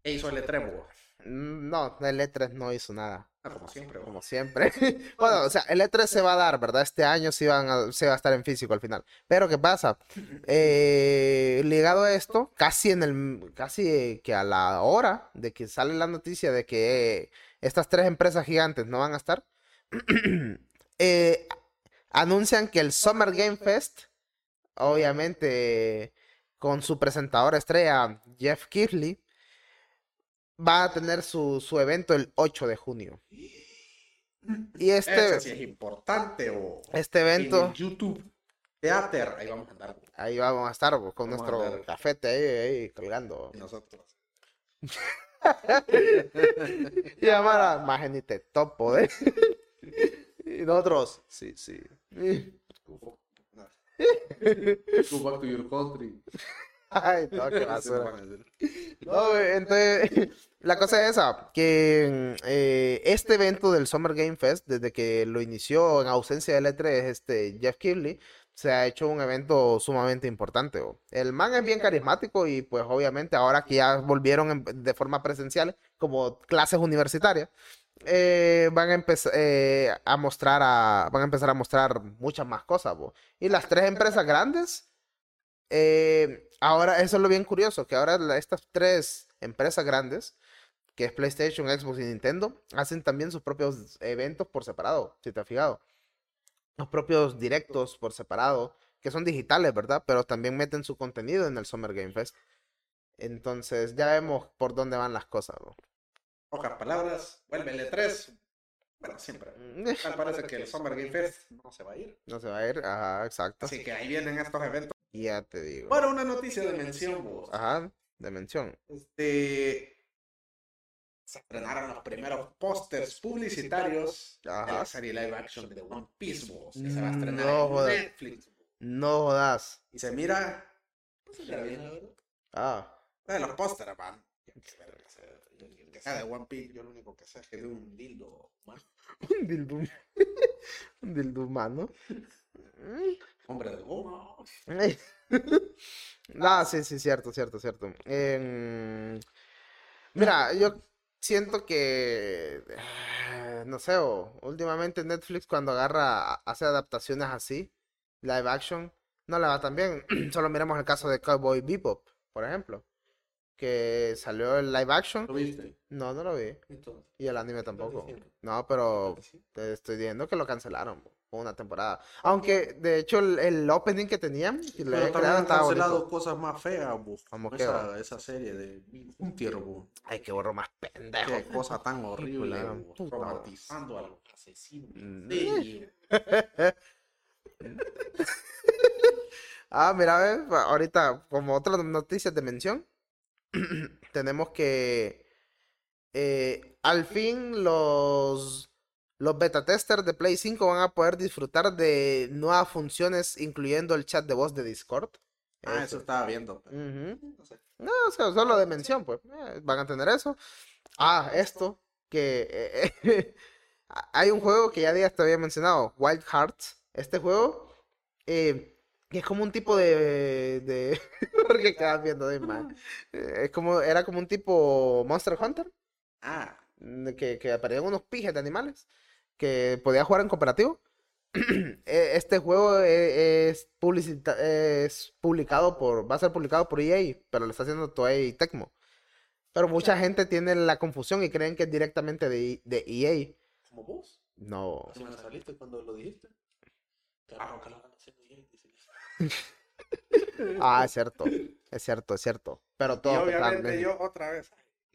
E hizo el E3, vos. Mm, No, el E3 no hizo nada, Ah, como siempre, como siempre. <laughs> Bueno, o sea, el E3 se va a dar, ¿verdad? Este año sí van a- se va a estar en físico al final. Pero ¿qué pasa? <laughs> Eh, ligado a esto, casi en el, casi que a la hora de que sale la noticia de que eh, estas tres empresas gigantes no van a estar, <clears throat> eh, anuncian que el Summer Game Fest, obviamente con su presentador estrella Jeff Keighley, va a tener su, su evento el 8 de junio. Y este, Ese sí es importante, o este evento, en YouTube Theater, ahí vamos a andar ahí vamos a estar bo, con Vamos a nuestro cafete ahí, ahí colgando. <laughs> y nosotros. Y llamar más ni te topo, ¿eh? <laughs> Y nosotros, sí, sí. <laughs> Go back to your country. Ay, no, qué <laughs> basura. No, entonces, <laughs> la cosa es esa, que eh, este evento del Summer Game Fest, desde que lo inició en ausencia del E3, este Jeff Keighley, se ha hecho un evento sumamente importante. El man es bien carismático y pues obviamente ahora que ya volvieron en- de forma presencial como clases universitarias, eh, van a empezar a mostrar a, van a empezar a mostrar muchas más cosas. Y las tres empresas grandes, eh, ahora, eso es lo bien curioso, que ahora estas tres empresas grandes, que es PlayStation, Xbox y Nintendo, hacen también sus propios eventos por separado, si te has fijado. Los propios directos por separado, que son digitales, ¿verdad? Pero también meten su contenido en el Summer Game Fest. Entonces, ya vemos por dónde van las cosas, bo. Pocas palabras, vuelve el E3. Bueno, siempre. <laughs> Tal parece que el Summer Game Fest no se va a ir. No se va a ir, ajá, exacto. Así que ahí vienen estos eventos. Ya te digo. Bueno, una noticia de mención, vos. Ajá, de mención. Este. Se estrenaron los primeros pósters publicitarios de la Ajá. serie live action de One Piece, vos, que se va a estrenar No en jodas. Netflix. No jodas. Y se mira. pues, se mira bien, la verdad. Ah, De los pósteres, el que sea de One Piece, yo lo único que sé es que de un dildo, man. un dildo. un dildo humano. <laughs> <laughs> <laughs> Hombre de goma. <laughs> No, sí, sí, cierto, cierto, cierto. Em, mira, yo siento que, eh, no sé, últimamente Netflix cuando agarra, hace adaptaciones así, live action, no le va tan bien. <clears throat> Solo miremos el caso de Cowboy Bebop, por ejemplo, que salió el live action. ¿Lo viste? No, no lo vi. Y el anime tampoco. No, pero te estoy diciendo que lo cancelaron una temporada. Aunque, de hecho, el, el opening que tenían, que le Pero también creado, han cancelado cosas más feas, bu. ¿Cómo Como qué, esa, serie de un tiervo. Ay, qué borro más pendejo. Qué cosa tan <laughs> horrible, traumatizando a los asesinos. Mm. Sí. <laughs> Ah, mira, va- ahorita, como otras noticias de mención, <clears throat> tenemos que eh, al fin los, los beta testers de Play 5 van a poder disfrutar de nuevas funciones, incluyendo el chat de voz de Discord. Ah, Eso. eso estaba viendo. pero no sé. No, o sea, solo de mención, pues. eh, van a tener eso. Ah, esto, que eh, <laughs> hay un juego que ya días te había mencionado, Wild Hearts. Este juego, eh, que es como un tipo de... de... <laughs> Porque quedas viendo de man. Eh, Es como, era como un tipo Monster Hunter, Ah, mm, que, que aparecían unos pijes de animales, que podía jugar en cooperativo. Eh, <clears throat> Este juego e- es, publicita- es publicado por, va a ser publicado por EA, pero lo está haciendo Toei Tecmo. Pero mucha gente tiene la confusión y creen que es directamente de, E- de EA. como vos. No. ¿Se me saliste cuando lo dijiste? Claro que lo van haciendo bien, dice. <laughs> Ah, es cierto. Es cierto, es cierto. Pero Y todo obviamente yo otra vez.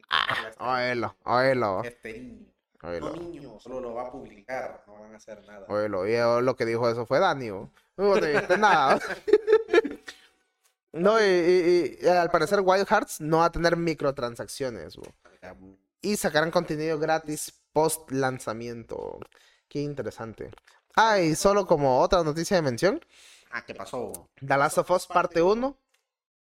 Ah, oílo, oílo, Este niño. No oílo, niño, solo lo va a publicar, no van a hacer nada. yo lo que dijo eso fue Dani. No te viste nada. <laughs> No, y, y- y, al parecer Wild Hearts no va a tener microtransacciones. y sacarán contenido gratis post lanzamiento. Qué interesante. Ah, y solo como otra noticia de mención, Ah, ¿qué pasó? The Last of Us parte 1.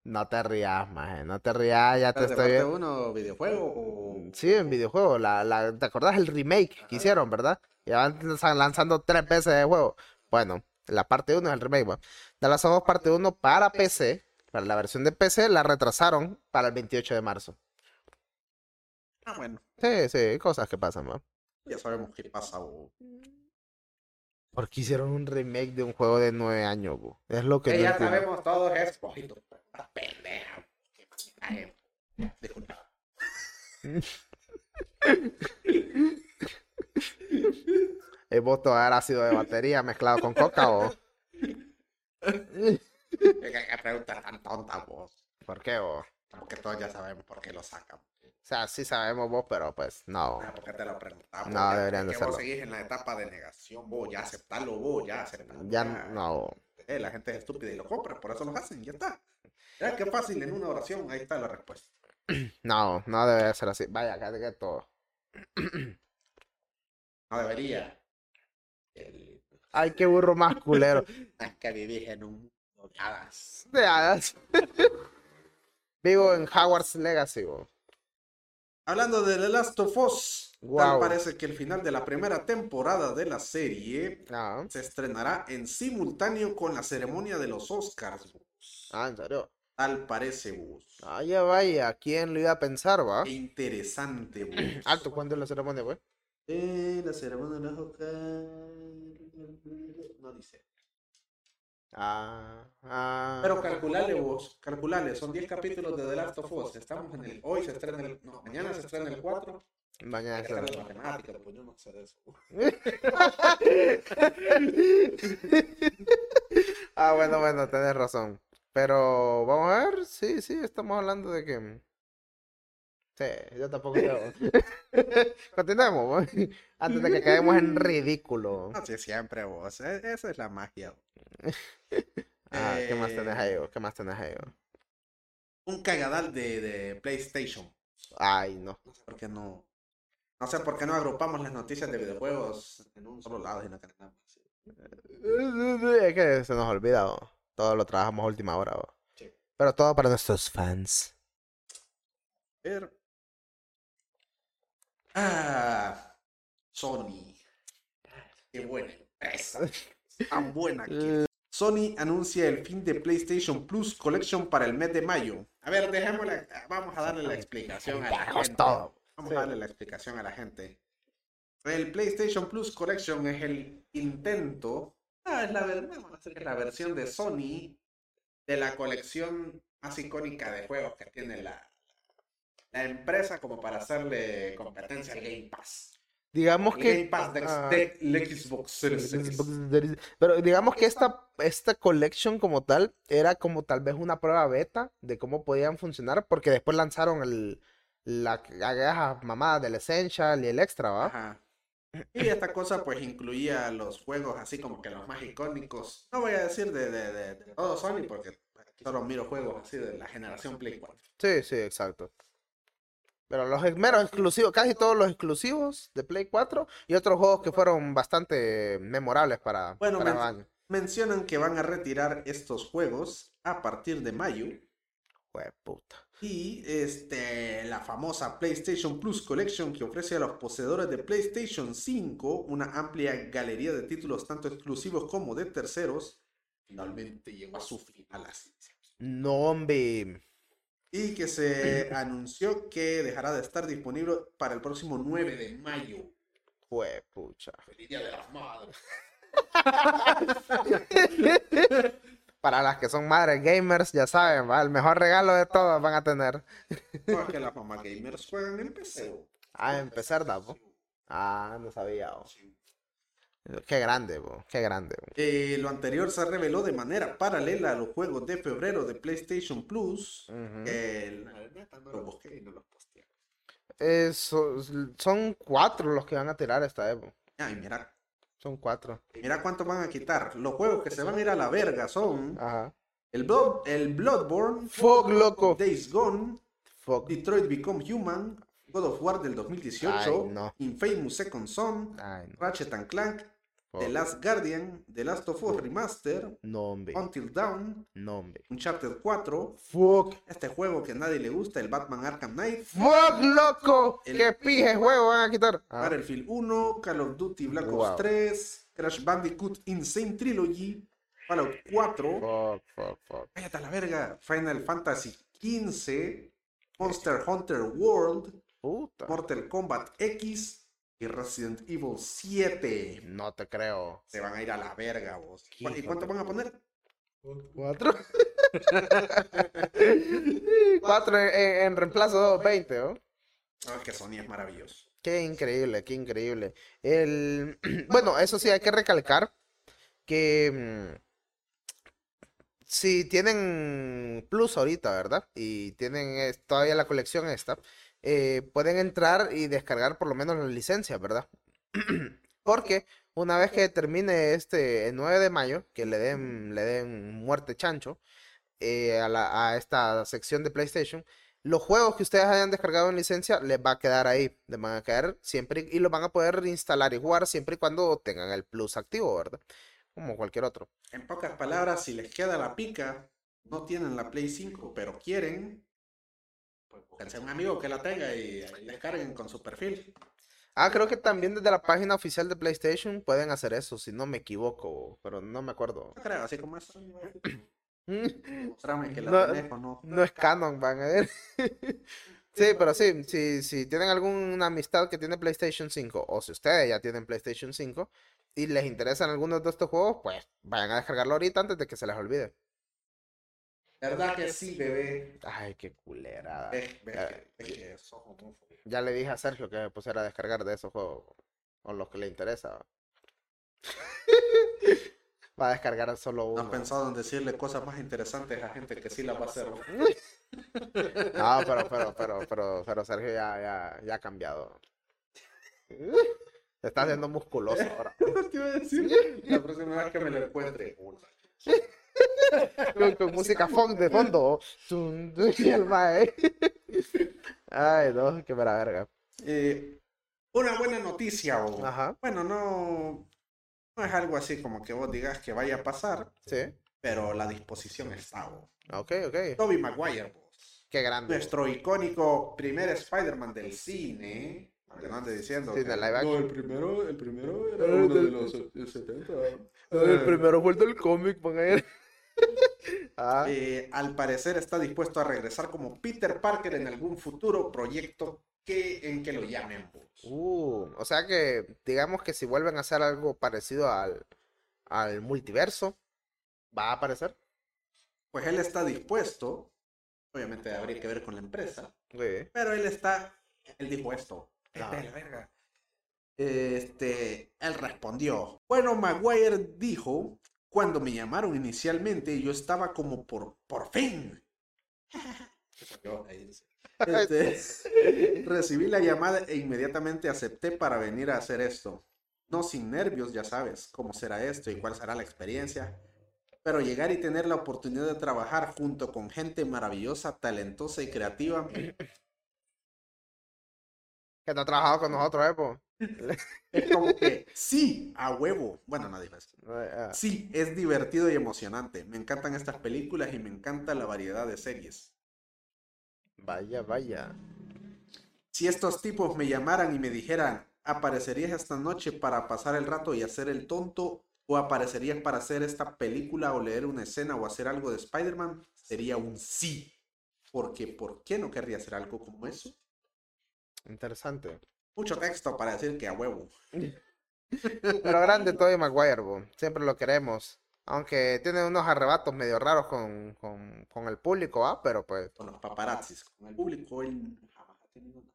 No te rías, maje, no te rías, ya te ¿Desde estoy parte uno videojuego o...? Sí, en videojuego, la, la, ¿te acordás el remake que hicieron, verdad? Ya van lanza- lanzando tres veces de juego. Bueno, la parte 1 es el remake. The Last of Us parte 1 para PC, para la versión de PC, la retrasaron para el 28 de marzo. Ah, bueno, Sí, sí, cosas que pasan, ¿va? ya sabemos qué pasa. o- Porque hicieron un remake de un juego de nueve años, bu. Es lo que ya sabemos todos es poquito. Estás pendeja. Ay, Disculpa. El voto habrá sido de batería mezclado con coca o. ¿Qué, qué preguntas tan tontas vos? ¿Por qué? O, o Porque todos ya sabemos por qué lo sacan. sea, sí sabemos vos, pero pues no. Ah, ¿Por qué te lo preguntamos? No, Ya, deberían de que vos seguís en la etapa de negación, vos ya aceptarlo, vos ya aceptarlo. Ya no. Eh, la gente es estúpida y lo compra, por eso lo hacen, ya está. <laughs> Ya qué fácil, en una oración, ahí está la respuesta. <clears throat> No, no debe ser así. Vaya, que que todo. <clears throat> No debería. El- Ay, qué burro más culero. <laughs> Es que vivís en un... no me hagas. Te hagas. <laughs> Vivo en Howard's Legacy, bo. Hablando de The Last of Us, tal parece que el final de la primera temporada de la serie Ah, se estrenará en simultáneo con la ceremonia de los Oscars. Bus. ah, en serio. Tal parece, Bus. Vaya, vaya. ¿Quién lo iba a pensar, va? Qué interesante, Bus. <clears throat> Alto, ¿cuándo es la ceremonia, güey? Eh, la ceremonia de la Hoka- No dice. Ah, ah. Pero calculale vos, calculale, son 10 capítulos de The Last of Us. Estamos en el. Hoy se estrena el. No, mañana se estrena el 4. Mañana será. la matemática, pues yo no sé de eso. <laughs> Ah, bueno, bueno, tenés razón. Pero vamos a ver, sí, sí, estamos hablando de que... Sí, yo tampoco sé. <laughs> Continuemos, <laughs> antes de que caigamos en ridículo. No, sí, siempre vos. e- Esa es la magia. Ah, ¿qué más tenés ahí? vos? ¿Qué más tenés ahí? vos? Un cagadal de, de PlayStation. Ay, no. No sé por qué no. No sé por qué no agrupamos las noticias de videojuegos en un solo lado y no tenemos. Es que se nos olvida, vos. Todo lo trabajamos a última hora. Sí. Pero todo para nuestros fans. ver. Ah, Sony. Qué buena empresa. Tan buena que. Sony anuncia el fin de PlayStation Plus Collection para el mes de mayo. A ver, dejémosle, vamos a darle la explicación a la gente. todo. Vamos Sí. a darle la explicación a la gente. El PlayStation Plus Collection es el intento, ah, es la, es la versión de Sony de la colección más icónica de juegos que tiene la, la empresa como para hacerle competencia al Game Pass. Digamos El que... Game Pass de, ah, de la Xbox Series X. Xbox Series- Pero digamos que esta, esta collection como tal era como tal vez una prueba beta de cómo podían funcionar, porque después lanzaron el, la caja mamada del Essential y el Extra, ¿va? Ajá. Y esta cosa pues incluía los juegos así como que los más icónicos. No voy a decir de, de, de, de todo Sony porque solo miro juegos así de la generación Play 4. Sí, sí, exacto. Pero los meros exclusivos, casi todos los exclusivos de Play 4 y otros juegos que fueron bastante memorables para, Bueno, para men- año. Mencionan que van a retirar estos juegos a partir de mayo. Jue puta. Y este, la famosa PlayStation Plus Collection que ofrece a los poseedores de PlayStation 5 una amplia galería de títulos tanto exclusivos como de terceros, finalmente llegó a su final así. No, hombre. Y que se anunció que dejará de estar disponible para el próximo 9 de mayo. Jue pucha. Feliz Día de las Madres. <laughs> Para las que son madres gamers, ya saben, ¿va? El mejor regalo de todos van a tener. No, es que las mamás gamers juegan en PC. <laughs> Ah, empezar, Dapo. Ah, no sabía. bo. Qué grande, bo. Qué grande. bo. Eh, lo anterior se reveló de manera paralela a los juegos de febrero de PlayStation Plus. No no los posteé. Eh, so- son cuatro los que van a tirar esta Evo. Ay, mira, Son cuatro. mira cuánto van a quitar. Los juegos que se van a ir a la verga son Ajá. el, Blood, el Bloodborne, Fuck, loco. Days Gone, Fuck. Detroit Become Human, God of War del 2018, Ay, no. Infamous Second Son, Ay, no. Ratchet and Clank, The. Last Guardian, The Last of Us Remaster, No, hombre. Until Dawn, No, hombre. Uncharted 4, Fuck. este juego que a nadie le gusta, el Batman Arkham Knight, Fuck, loco. El- Qué pije juego van a quitar. Ah, Battlefield 1, Call of Duty Black Ops Wow. 3, Crash Bandicoot Insane Trilogy, Fallout 4, Fuck, fuck, fuck. cállate a la verga, Final Fantasy 15, Monster Hunter World, Puta. Mortal Kombat X y Resident Evil 7. No te creo. Se van a ir a la verga, vos. ¿Y cuánto van a poner? ¿Cuatro? <laughs> Cuatro en, reemplazo de 20, ¿no? Es que Sony es maravilloso. Qué increíble, qué increíble. El... <clears throat> Bueno, eso sí, hay que recalcar que mm, si tienen Plus ahorita, ¿verdad? Y tienen todavía la colección esta, eh, pueden entrar y descargar por lo menos la licencia, ¿verdad? <clears throat> Porque una vez que termine este el 9 de mayo, que le den, le den muerte chancho eh, a, la- a esta sección de PlayStation, los juegos que ustedes hayan descargado en licencia les va a quedar ahí, les van a quedar siempre y los van a poder instalar y jugar siempre y cuando tengan el Plus activo, ¿verdad? Como cualquier otro. En pocas palabras, si les queda la pica, no tienen la Play 5, pero quieren, pues búsquense un amigo que la tenga y ahí descarguen con su perfil. Ah, creo que también desde la página oficial de PlayStation pueden hacer eso, si no me equivoco, pero no me acuerdo. No creo, así como es. <clears throat> Que la No. tenés no. es canon, van a ver. <laughs> Sí, pero sí, si, si tienen alguna amistad que tiene PlayStation 5, o si ustedes ya tienen PlayStation 5 y les interesan algunos de estos juegos, pues vayan a descargarlo ahorita antes de que se les olvide. ¿Verdad que sí, bebé? Ay, qué culera. Ve, ve Ya- que- ve que sos homófobo. Ya le dije a Sergio que me pusiera a descargar de esos juegos, o los que le interesa. <laughs> Va a descargar solo ¿No uno. has pensado en decirle cosas más interesantes a gente que sí las va a hacer? <laughs> No, pero, pero, pero, pero, pero Sergio ya, ya, ya ha cambiado. <laughs> Se está haciendo musculoso ahora. Te iba a decir la próxima vez que me lo encuentre. Con, con música funk de fondo. Ay, no, qué mera verga. Eh, una buena noticia, o Ajá, bueno, no, no es algo así como que vos digas que vaya a pasar, sí. pero la disposición está. o. Ok, ok. Toby Maguire, vos. Qué grande. nuestro icónico primer Spider-Man del cine. Ande diciendo Sí, que- de live. No, el primero, el primero era Eh, uno de del- los eh, 70. El primero fue el del cómic, van a ir. <laughs> Ah, Eh, al parecer está dispuesto a regresar como Peter Parker en algún futuro proyecto que, en que lo llamen. vos. uh, o sea que, digamos que si vuelven a hacer algo parecido al, al multiverso, ¿va a aparecer? Pues él está dispuesto, obviamente habría que ver con la empresa, Sí. pero él está, él dijo esto. Vete a la verga. Este, él respondió, bueno, Maguire dijo, cuando me llamaron inicialmente, yo estaba como por, por fin. <laughs> Este, <laughs> recibí la llamada e inmediatamente acepté para venir a hacer esto. No sin nervios, ya sabes cómo será esto y cuál será la experiencia. Pero llegar y tener la oportunidad de trabajar junto con gente maravillosa, talentosa y creativa, Que no ha trabajado con nosotros, ¿eh? po? <laughs> es como que sí, a huevo. Bueno, no eso. Eh, ah, Sí, es divertido y emocionante. Me encantan estas películas y me encanta la variedad de series. Vaya, vaya. Si estos tipos me llamaran y me dijeran, ¿aparecerías esta noche para pasar el rato y hacer el tonto? ¿O aparecerías para hacer esta película o leer una escena o hacer algo de Spider-Man? Sería un sí. Porque ¿por qué no querría hacer algo como eso? Interesante. Mucho texto para decir que a huevo. Pero grande <laughs> Tobey Maguire, bo. Siempre lo queremos. Aunque tiene unos arrebatos medio raros con, con, con el público, ¿ah? Pero pues, Con los paparazzis, con el público, él jamás ha tenido nada.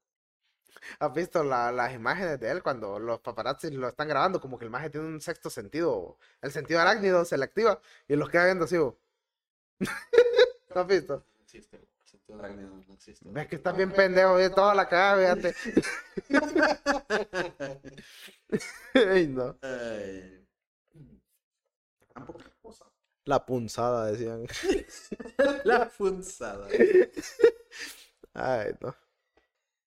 ¿has visto la- las imágenes de él cuando los paparazzi lo están grabando? Como que el maje tiene un sexto sentido. El sentido arácnido se le activa y los queda viendo así, bo. <laughs> ¿Lo has visto? No existe, no existe. Ves que estás bien pendejo, ve toda la cagada, fíjate. <laughs> Ay, no. Ay. La punzada, decían. <laughs> La funzada. Ay, no.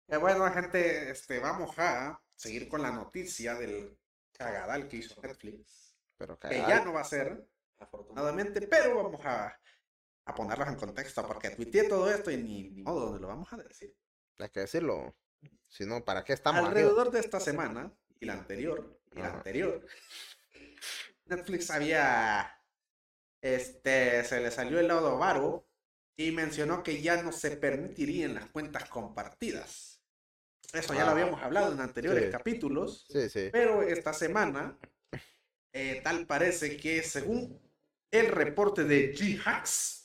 Eh, bueno, gente, este, vamos a seguir con la noticia del cagadal que hizo Netflix. Pero Que cagada. ya no va a ser, afortunadamente, pero vamos a, a ponerlos en contexto porque tuiteé todo esto y ni, ni modo lo vamos a decir. Hay que decirlo. Si no, ¿para qué estamos aquí? Alrededor de esta semana y la anterior y la Ajá. anterior, <laughs> Netflix había, este, se le salió el lado varo y mencionó que ya no se permitirían las cuentas compartidas. Eso ya lo Ah. habíamos hablado en anteriores Sí. capítulos, Sí, sí. pero esta semana, eh, tal parece que según el reporte de G-Hacks,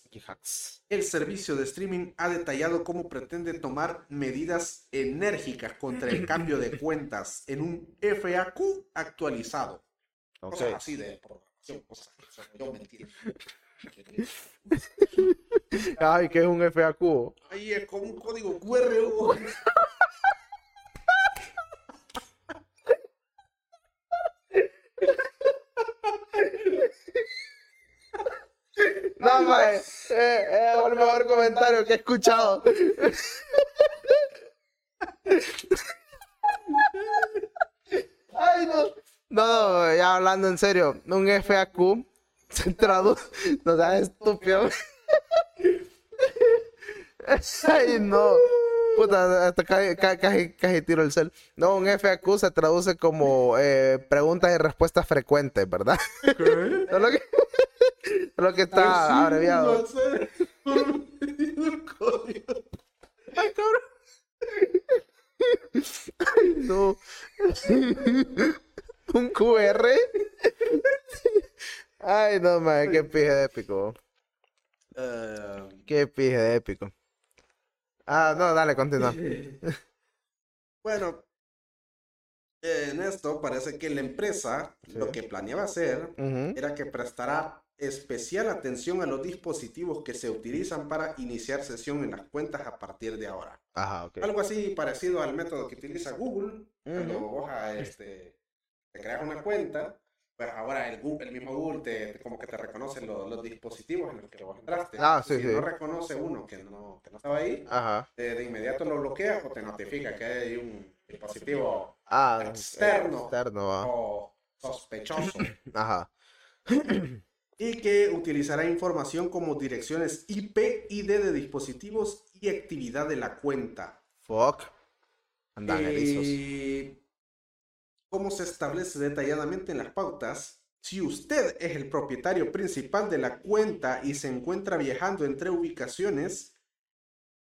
El servicio de streaming ha detallado cómo pretende tomar medidas enérgicas contra el cambio de cuentas en un FAQ actualizado. Ok. Cosas así de programación, cosas que yo mentira. <laughs> Ay, que es un FAQ. Ahí es como un código QR. <laughs> No, mae. Eh, eh, el mejor comentario que he escuchado. Ay, no. No, ya hablando en serio, un FAQ se traduce. No seas estúpido. Ay, no. Puta, hasta casi, ca- casi, casi tiro el cel. No, un FAQ se traduce como eh, preguntas y respuestas frecuentes, ¿verdad? ¿Qué? <laughs> Es lo que, es lo que está abreviado. No sé. El código. Ay, cabrón. No. <laughs> Un QR. Ay, no, man, qué pije de épico. Eh, Qué pije de épico. Ah, no, dale, continúa. <laughs> bueno, en esto parece que la empresa lo que planeaba hacer era que prestará especial atención a los dispositivos que se utilizan para iniciar sesión en las cuentas a partir de ahora. Ajá, ok. Algo así parecido al método que utiliza Google. Cuando Ujú. vos ah, este, te creas una cuenta, pues ahora el, Gu- el mismo Google te, como que te reconoce lo- los dispositivos en los que vos entraste. Ah, sí, si sí. no reconoce uno que no, que no estaba ahí, Ajá. de, de inmediato lo bloquea o te notifica que hay un dispositivo Ah, Externo. Externo, va. o sospechoso Ajá. <clears throat> <clears throat> y que utilizará información como direcciones IP, ID de dispositivos y actividad de la cuenta. Fuck. Andan. Eh, ¿Cómo se establece detalladamente en las pautas? Si usted es el propietario principal de la cuenta y se encuentra viajando entre ubicaciones.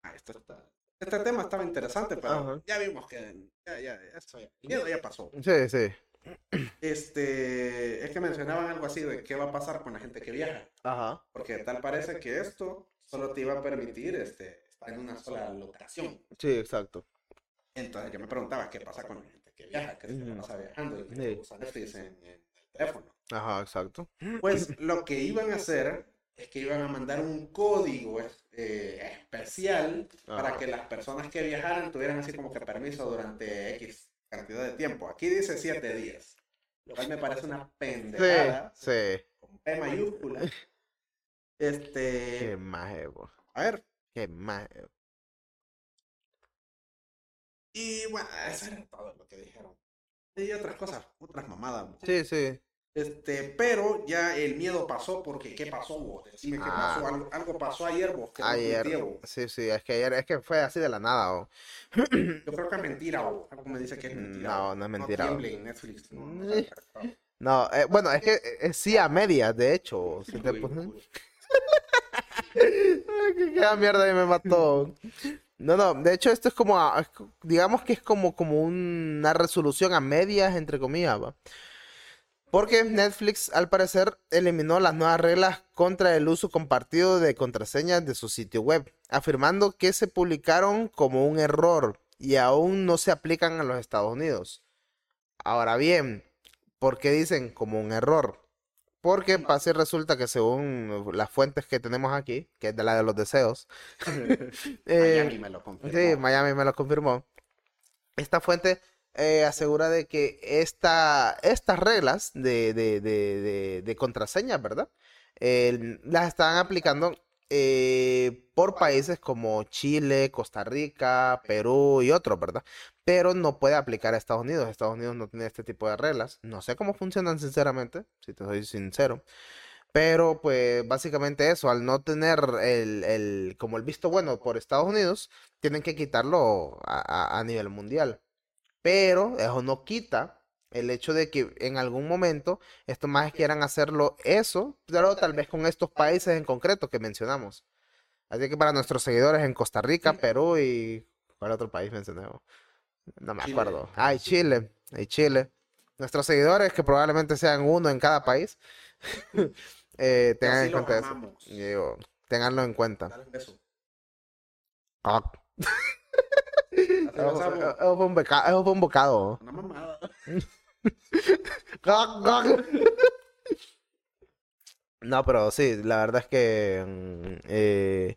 Ah, esto está- Este tema estaba interesante, pero Ajá. ya vimos que ya, ya, esto ya, ya pasó. Sí, sí. Este, es que mencionaban algo así de qué va a pasar con la gente que viaja, Ajá. porque tal parece que esto solo te iba a permitir este, estar en una sola locación. Sí, exacto. Entonces yo me preguntaba qué pasa con la gente que viaja, que se Ujú. pasa viajando y que Sí. usa Netflix en, en el teléfono. Ajá, exacto. Pues lo que iban a hacer es que iban a mandar un código eh, especial para Ajá. que las personas que viajaran tuvieran así como que permiso durante X cantidad de tiempo. Aquí dice 7 días, lo cual me parece una pendejada sí. con P mayúscula. Este, Qué maje, bo. a ver, Qué maje. y bueno, eso era todo lo que dijeron. Y otras cosas, otras mamadas. Sí, sí. Este, pero ya el miedo pasó porque ¿qué pasó vos? Decime qué Ah. pasó. Algo, algo pasó ayer vos. que no Ayer. vos. Sí, sí. Es que ayer, es que fue así de la nada, bo. Yo creo que es mentira vos. Algo me dice que es mentira. No, vos. no es mentira, tiemble vos. en Netflix. No, no. No, eh, bueno, es que eh, sí a medias, de hecho. Si te <laughs> que queda mierda y me mató. No, no, de hecho esto es como, a- digamos que es como, como una resolución a medias, entre comillas, ¿va? Porque Netflix, al parecer, eliminó las nuevas reglas contra el uso compartido de contraseñas de su sitio web, afirmando que se publicaron como un error y aún no se aplican a los Estados Unidos. Ahora bien, ¿por qué dicen como un error? Porque y resulta que según las fuentes que tenemos aquí, que es de la de los deseos, <laughs> <laughs> eh, Miami me lo confirmó. Sí, Miami me lo confirmó. Esta fuente eh, asegura de que esta, estas reglas de, de, contraseñas, ¿verdad? Las están aplicando eh, por países como Chile, Costa Rica, Perú y otros, ¿verdad? Pero no puede aplicar a Estados Unidos. Estados Unidos no tiene este tipo de reglas. No sé cómo funcionan, sinceramente, si te soy sincero. Pero pues básicamente eso, al no tener el, como el visto bueno por Estados Unidos, tienen que quitarlo a nivel mundial. Pero eso no quita el hecho de que en algún momento estos más quieran hacerlo eso, pero tal vez con estos países en concreto que mencionamos. Así que para nuestros seguidores en Costa Rica, Perú y... ¿Cuál otro país mencioné? No me acuerdo. Ah, y Chile. Y Chile. Nuestros seguidores, que probablemente sean uno en cada país, <laughs> eh, tengan en cuenta eso. digo, tenganlo en cuenta. Ah, <laughs> Eso fue un beca- eso fue un bocado. Una mamada. No, pero sí, la verdad es que mm, eh,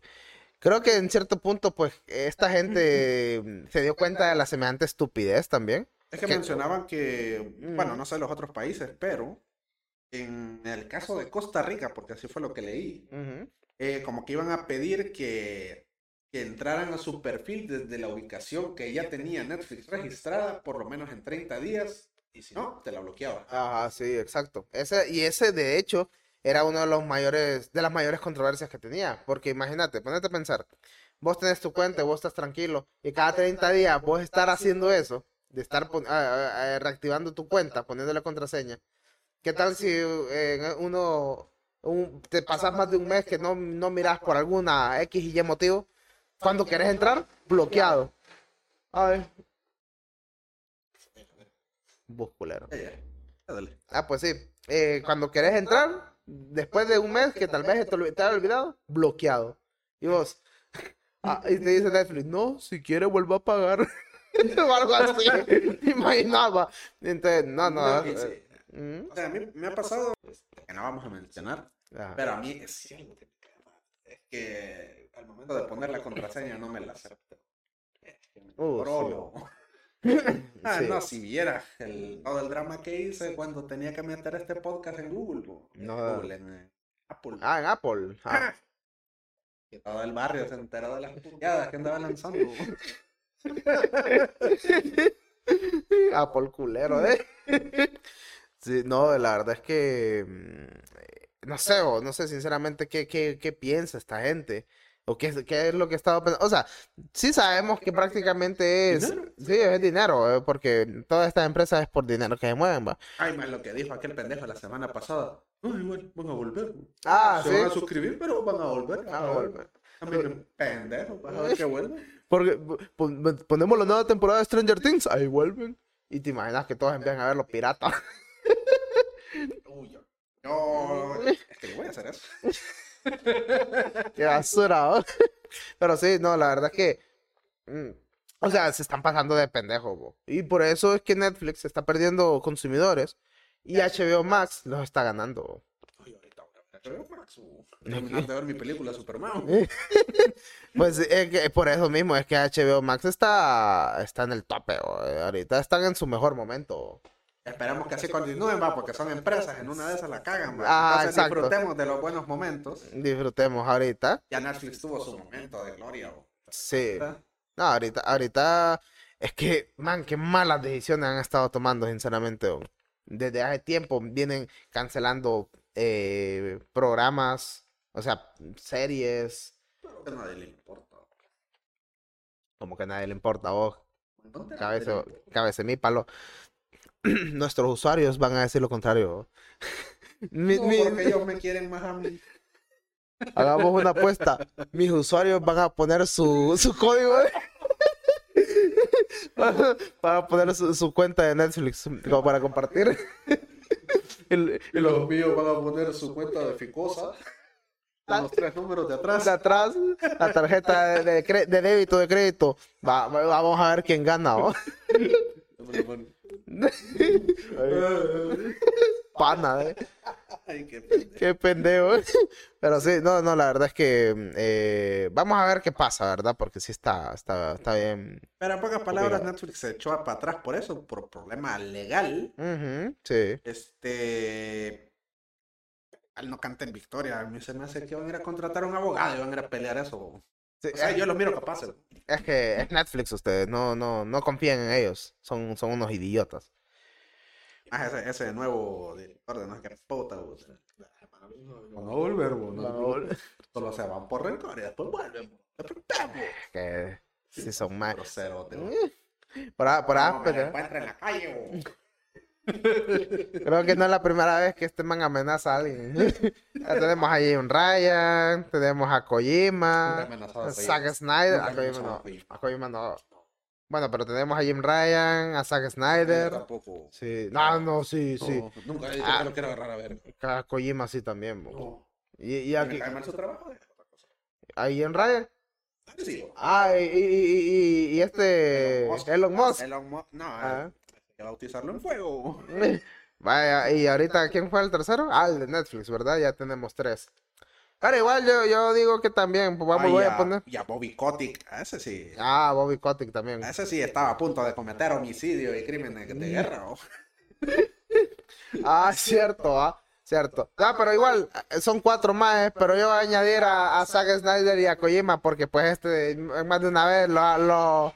creo que en cierto punto, pues, esta gente <laughs> se dio cuenta de la semejante estupidez también. Es que mencionaban que, bueno, Mm. no sé los otros países, pero en el caso de Costa Rica, porque así fue lo que leí, eh, como que iban a pedir que, que entraran a su perfil desde la ubicación que ya tenía Netflix registrada, por lo menos en 30 días, y si no, te la bloqueaba. Ajá, sí, exacto. Ese, y ese, de hecho, era uno de los mayores, de las mayores controversias que tenía. Porque imagínate, ponete a pensar, vos tenés tu cuenta, vos estás tranquilo, y cada 30 días vos estar haciendo eso, de estar reactivando tu cuenta, poniéndole contraseña. ¿Qué tal si eh, uno un- te pasas más de un mes que no, no miras por alguna X y Y motivo? Cuando querés entrar, bloqueado. Ay, Bus culero. Ya, ya. Ya, dale. Ah, pues sí. Eh, cuando querés entrar, después de un mes que tal vez te, te haya olvidado, bloqueado. Y vos, <laughs> ah, y te dice Netflix, no, si quiere vuelva a pagar. <laughs> o algo así. <laughs> Imaginaba. Entonces, no, no. No, eh, sí. mm, O sea, a mí me ha pasado, que no vamos a mencionar, ajá. pero a mí es cierto. Es que al momento de poner la contraseña no me la me Uh, <laughs> sí. trolo. <laughs> Ah, Sí. no, si viera el, todo el drama que hice cuando tenía que meter este podcast en Google. En No. Google, en eh, Apple. Ah, en Apple. Ah. <laughs> Que todo el barrio se enteró de las puteadas que andaba lanzando. Apple culero, ¿eh? Sí, no, la verdad es que mm, eh, no sé, no sé sinceramente qué, qué, qué piensa esta gente. O qué, es- qué es lo que estaba pensando. O sea, sí sabemos que prácticamente es. Dinero. Sí, es dinero, eh, porque todas estas empresas es por dinero que se mueven, va. Ay, más lo que dijo aquel pendejo la semana pasada. Ay, bueno, van a volver. Ah, Se sí. van a suscribir, pero van a volver. Van a volver. También pendejo, vas a ver que vuelven. Porque pon- ponemos la nueva temporada de Stranger Things, ahí vuelven. Y te imaginas que todos empiezan a ver los piratas. Uy, yo. No, es que voy a hacer eso. <laughs> <laughs> Qué basura, ¿no? <laughs> Pero sí, no, la verdad es que. mm, o sea, se están pasando de pendejo, bo. Y por eso es que Netflix está perdiendo consumidores. Y HBO Max los está ganando. bo. HBO Max, o terminar de ver mi película Superman. <laughs> Pues es que por eso mismo es que HBO Max está, está en el tope. bo. Ahorita están en su mejor momento. Esperamos que así continúen, va, porque son empresas, en una de esas la cagan, va. Ah, Entonces exacto. disfrutemos de los buenos momentos. Disfrutemos ahorita. Ya Netflix tuvo su momento de gloria, bo. Sí. ¿verdad? No, ahorita, ahorita es que, man, qué malas decisiones han estado tomando, sinceramente. bo. Desde hace tiempo vienen cancelando eh, programas, o sea, series, Pero que a nadie le importa. como que a nadie le importa vos. ¿Dónde a nadie Cabeza, le importa? cabeza mi palo. <clears throat> Nuestros usuarios van a decir lo contrario. <laughs> Mi- No, mi- porque ellos me quieren más a mí. <laughs> hagamos una apuesta. Mis usuarios van a poner su, su código. <laughs> Van a poner su, su cuenta de Netflix como para compartir. Y- y Y lo- los míos van a poner su cuenta de Ficosa. Con los tres números de atrás. de atrás, la tarjeta de, de débito, de crédito. Va- va- vamos a ver quién gana. ¿no? Pana, ¿eh? Ay, qué pendejo. Qué pendejo. Pero sí, no, no, la verdad es que eh, vamos a ver qué pasa, ¿verdad? Porque sí está, está, está bien. Pero en pocas palabras. Netflix se echó para atrás por eso, por problema legal. Ujú, sí. Este. Al no canten victoria, a mí se me hace que van a ir a contratar a un abogado y van a ir a pelear eso. Sí, O sea, es- yo los miro capaces. Es que es Netflix ustedes, no, no, no confían en ellos. Son, son unos idiotas. Ah, ese, ese nuevo director de no sé qué puta. bo. Van a volver, no, Van a volver. Solo se van por rencor y después vuelven. Que sí son más. Bo. Por, por No, encuentro en la calle. Creo que no es la primera vez que este man amenaza a alguien. ya tenemos a Jim Ryan, tenemos a Kojima, a Zack. Snyder. Nunca A he Kojima amenazado no. a Kojima. A Kojima no. Bueno, pero tenemos a Jim Ryan, a Zack Snyder. Tampoco. Sí. No, no, sí, sí. Nunca he dicho Ah. lo quiero agarrar a ver. A Kojima sí también. No. Y, y aquí, su trabajo. es otra cosa. a Jim Ryan. Sí. Ah, y, y, y, y- y este Elon Musk. Elon Musk. Elon Musk. No, Ah. Bautizarlo en fuego. <laughs> Vaya, y ahorita, ¿quién fue el tercero? Ah, el de Netflix, ¿verdad? Ya tenemos tres. Pero igual yo, yo digo que también, pues vamos, Ay, voy a poner. Y a Bobby Kotick, ese sí. Ah, Bobby Kotick también. Ese sí estaba a punto de cometer homicidio y crímenes de guerra. ¿o? <laughs> Ah, cierto, ah, cierto. Ah, pero igual, eh, son cuatro más, eh, pero yo voy a añadir a, a Zack Snyder y a Kojima, porque pues este, más de una vez lo... lo...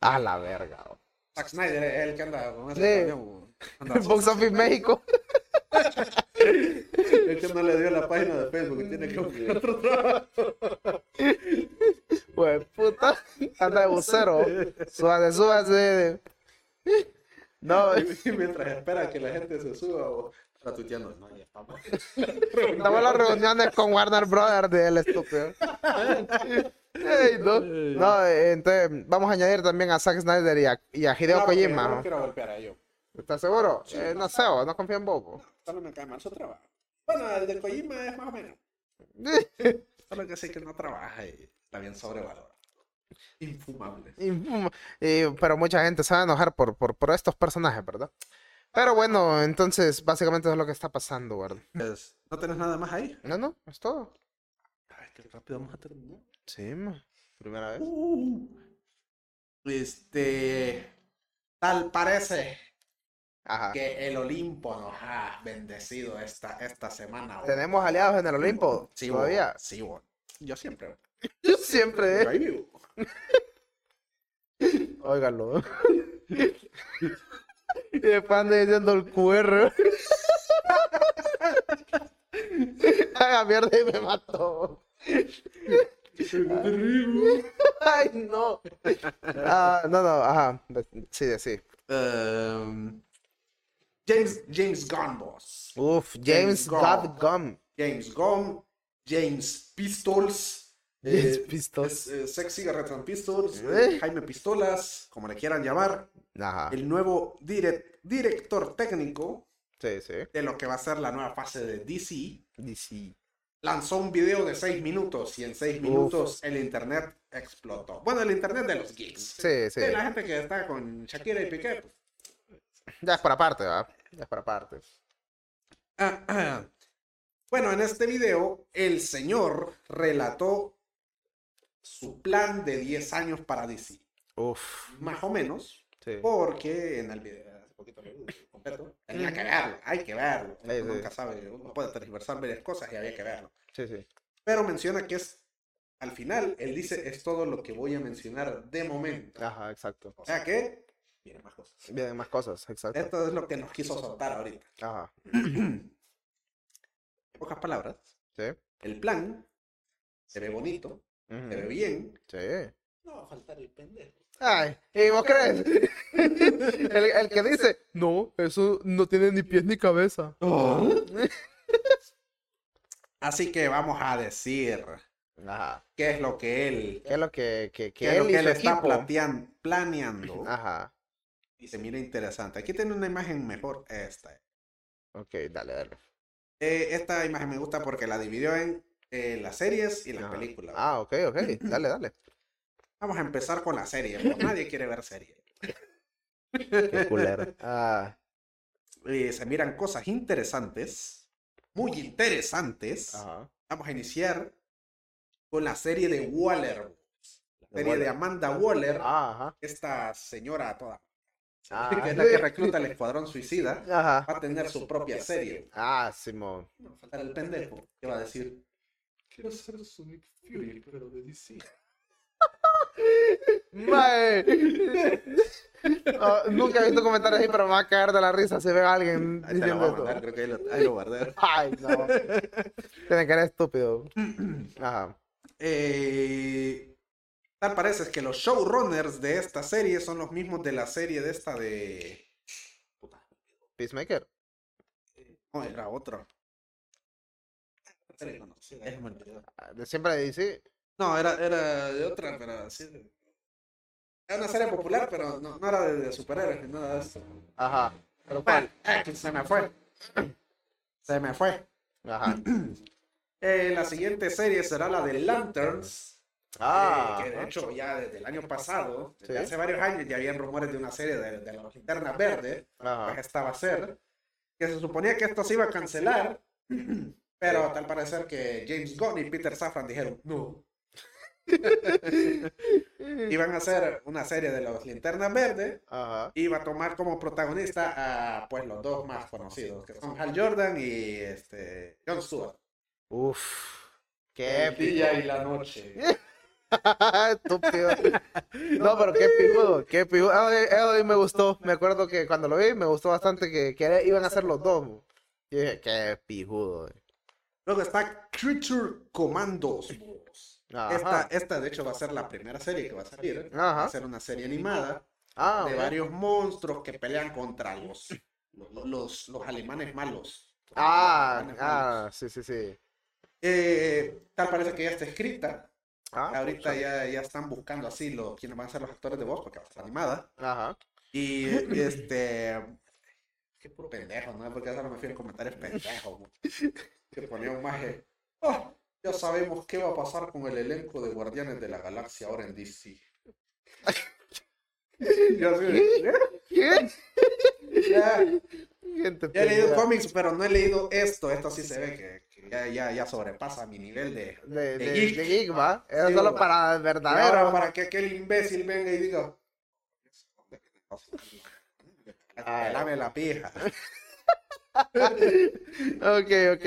A la verga. oh. Zack Snyder es el que anda con ese Sí. camión, ¿o? Anda- El Box Office México. El que no le dio la página de Facebook y tiene que buscar otro trabajo. Pues puta, anda de vocero. Súbase, súbase. <laughs> No, Y mientras espera que la gente se suba o está tuiteando. No, ya estamos. estamos en las reuniones con Warner Brothers del estúpido. No, no, eh, entonces vamos a añadir también a Zack Snyder y a, y a Hideo Kojima. no ¿no? quiero golpear a ellos. ¿Estás seguro? Sí, Eh, no sé, no confío en po. Solo me cae mal su trabajo. Bueno, el de Kojima es más o menos. <laughs> Solo que sé que no trabaja y está bien sobrevalorado. Infumable. Infuma. Y- pero mucha gente se va a enojar por, por, por estos personajes, ¿verdad? Pero bueno, entonces básicamente eso es lo que está pasando, ¿verdad? Pues, ¿No tenés nada más ahí? No, no, es todo. Ay, qué rápido vamos a terminar. Sí, ma. primera vez. Uh, este. Tal parece Ajá. que el Olimpo nos ha bendecido esta, esta semana. bo. Tenemos aliados en el Olimpo. Sí, bo. todavía. Sí, bo. Yo siempre. Yo siempre, Yo ahí vivo. <laughs> <laughs> y después anda diciendo el QR. <laughs> Haga mierda y me mató. Ay, no. Ah, no, no, ajá. Sí, sí. Um, James, James Gunn, boss. Uf, James James Gunn. Gum. James Gunn, James Pistols. Eh, Pistols. es, eh, Sex Cigarette and Pistols. Eh. eh, Jaime Pistolas, como le quieran llamar. Ajá. El nuevo direct- director técnico Sí, sí. de lo que va a ser la nueva fase de DC. DC. Lanzó un video de 6 minutos y en 6 Uf. minutos el internet explotó. Bueno, el internet de los geeks. Sí, sí. De la gente que está con Shakira y Piqué. pues. Ya es por aparte, ¿va? Ya es por aparte. Ah, ah. Bueno, en este video el señor relató su plan de 10 años para DC. Uf. Más o menos, Sí. porque en el video, hace poquito completo, tenía que verlo, hay que verlo. Sí, Uno sí. nunca sabe, uno puede tergiversar varias cosas y había que verlo. Sí, sí. Pero menciona que es, al final, él dice, es todo lo que voy a mencionar de momento. Ajá, exacto. O sea que, vienen más cosas. Vienen más cosas, exacto. Esto es lo que nos quiso soltar ahorita. Ajá. En pocas palabras, Sí. el plan se ve bonito, Se ve bien. Sí. No va a faltar el pendejo. Ay, ¿y vos crees? <laughs> el, el que dice, no, eso no tiene ni pies ni cabeza. <laughs> Así que vamos a decir Ajá. qué es lo que él, ¿Qué es lo que, que, que qué es lo él y que él está planeando. <clears throat> Ajá. Y se mira interesante. Aquí tiene una imagen mejor esta. Ok, dale, dale. Eh, esta imagen me gusta porque la dividió en eh, las series y las Ajá. películas. Ah, ok, ok. <clears throat> Dale, dale. Vamos a empezar con la serie. porque nadie quiere ver serie. Qué culero. <laughs> Ah, Eh, se miran cosas interesantes, muy interesantes. ajá. Vamos a iniciar con la serie de Waller. La serie de. Amanda Waller. Ah, ajá. Esta señora toda. Ah, <laughs> que es la que recluta al escuadrón suicida. Ajá. Va a tener su propia serie. Ah, Simón. No el pendejo que va a decir. Quiero ser Sonic Fury, pero de DC. Mae. Oh, nunca he visto comentarios así, pero me va a caer de la risa si veo a alguien Ahí diciendo mandar, creo que ahí lo, ahí lo guardé. Ay, no. Tienen que ser estúpido. Ajá. Eh, tal parece que los showrunners de esta serie son los mismos de la serie de esta de. Puta, Peacemaker. no, era otro. Conocida. Ah, De siempre de DC. No, era, era de otra, pero sí. Era una serie popular, pero no, no era de, de superhéroes ni nada de eso. Ajá. Pero cuál, X, se me fue. Se me fue. <clears throat> Ajá. <clears throat> Eh, la siguiente serie será la de Lanterns. Ah. eh, que de hecho ya desde el año pasado, desde Sí. hace varios años ya habían rumores de una serie de, de las linternas verdes, pues esta va a ser, que se suponía que esto se iba a cancelar, <clears throat> pero tal parecer que James Gunn y Peter Safran dijeron no. <laughs> Iban a hacer una serie de las linternas verdes va a tomar como protagonista a pues los dos más conocidos, que son Hal Jordan y este Jon Stewart. Uf. Qué El día y la noche. <laughs> Estúpido. <laughs> No, pero qué pijudo, qué pijudo. Ah, Eso sí me gustó. Me acuerdo que cuando lo vi me gustó bastante que, que iban a ser los dos. Y dije, qué pijudo. eh. Luego está Creature Commandos. Esta, esta de hecho va a ser la primera serie que va a salir. Va Ajá. a ser una serie animada Ah, de varios monstruos que pelean contra los, los, los, los alemanes malos. Ah, malos. ah, sí, sí, sí. Eh, tal parece que ya está escrita. Ah, Ahorita ya, ya están buscando así los, quiénes van a ser los actores de voz porque va a ser animada. Ajá. Y este qué puro pendejo, ¿no? Porque eso no me fui en comentarios pendejo, mo. que ponía un maje. "Ah, ya sabemos qué va a pasar con el elenco de Guardianes de la Galaxia ahora en DC. <laughs> Yo así de, ¿Qué? ya, Gente ya he leído cómics, pero no he leído esto. Esto sí se ve que, que ya, ya, ya sobrepasa mi nivel de, De, de de, geek. de geek, ¿va? Era Sí, solo para Y ahora verdadero. para que aquel imbécil venga y diga. Ay. La pija. <laughs> Ok, ok.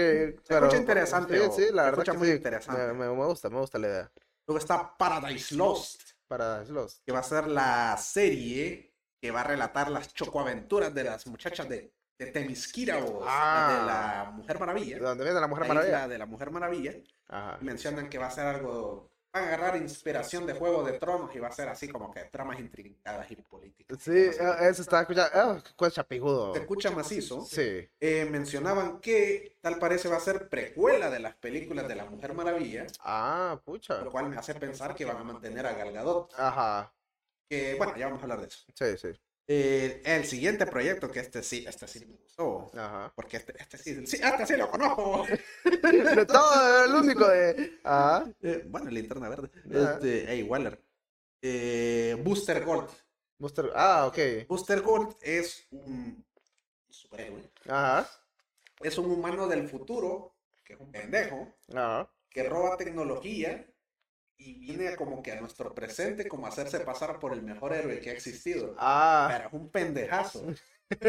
Pero, escucha interesante, Sí, se la verdad escucha que muy sí. interesante. Me, gusta, me gusta la idea. Luego está Paradise Lost, Para los. que va a ser la serie que va a relatar las chocoaventuras de las muchachas de, de Temisquira, o Ah. de la Mujer Maravilla. ¿De dónde viene la Mujer la Maravilla? isla de la Mujer Maravilla. Ajá. Mencionan que va a ser algo. Van a agarrar inspiración de Juego de Tronos y va a ser así como que tramas intrincadas y políticas. Sí, eh, eso estaba escuchando. Ah, qué chapijudo. Se escucha macizo. Sí. Eh, mencionaban que tal parece va a ser precuela de las películas de la Mujer Maravilla, Ah, pucha. lo cual me hace pensar que van a mantener a Gal Gadot. Ajá. Que bueno, ya vamos a hablar de eso. Sí, sí. Eh, el siguiente proyecto, que este sí, este sí me gustó. Ajá. Porque este, este sí, sí, este sí lo conozco. De todo, el único de. Ajá. Eh, bueno, linterna verde. Ajá. Este, hey, Waller. Eh, Booster Gold. Monster- Ah, ok. Booster Gold es un superhéroe. Ajá. Es un humano del futuro, que es un pendejo, Ajá. que roba tecnología y viene como que a nuestro presente como a hacerse pasar por el mejor héroe que ha existido. Ah. Pero es un pendejazo.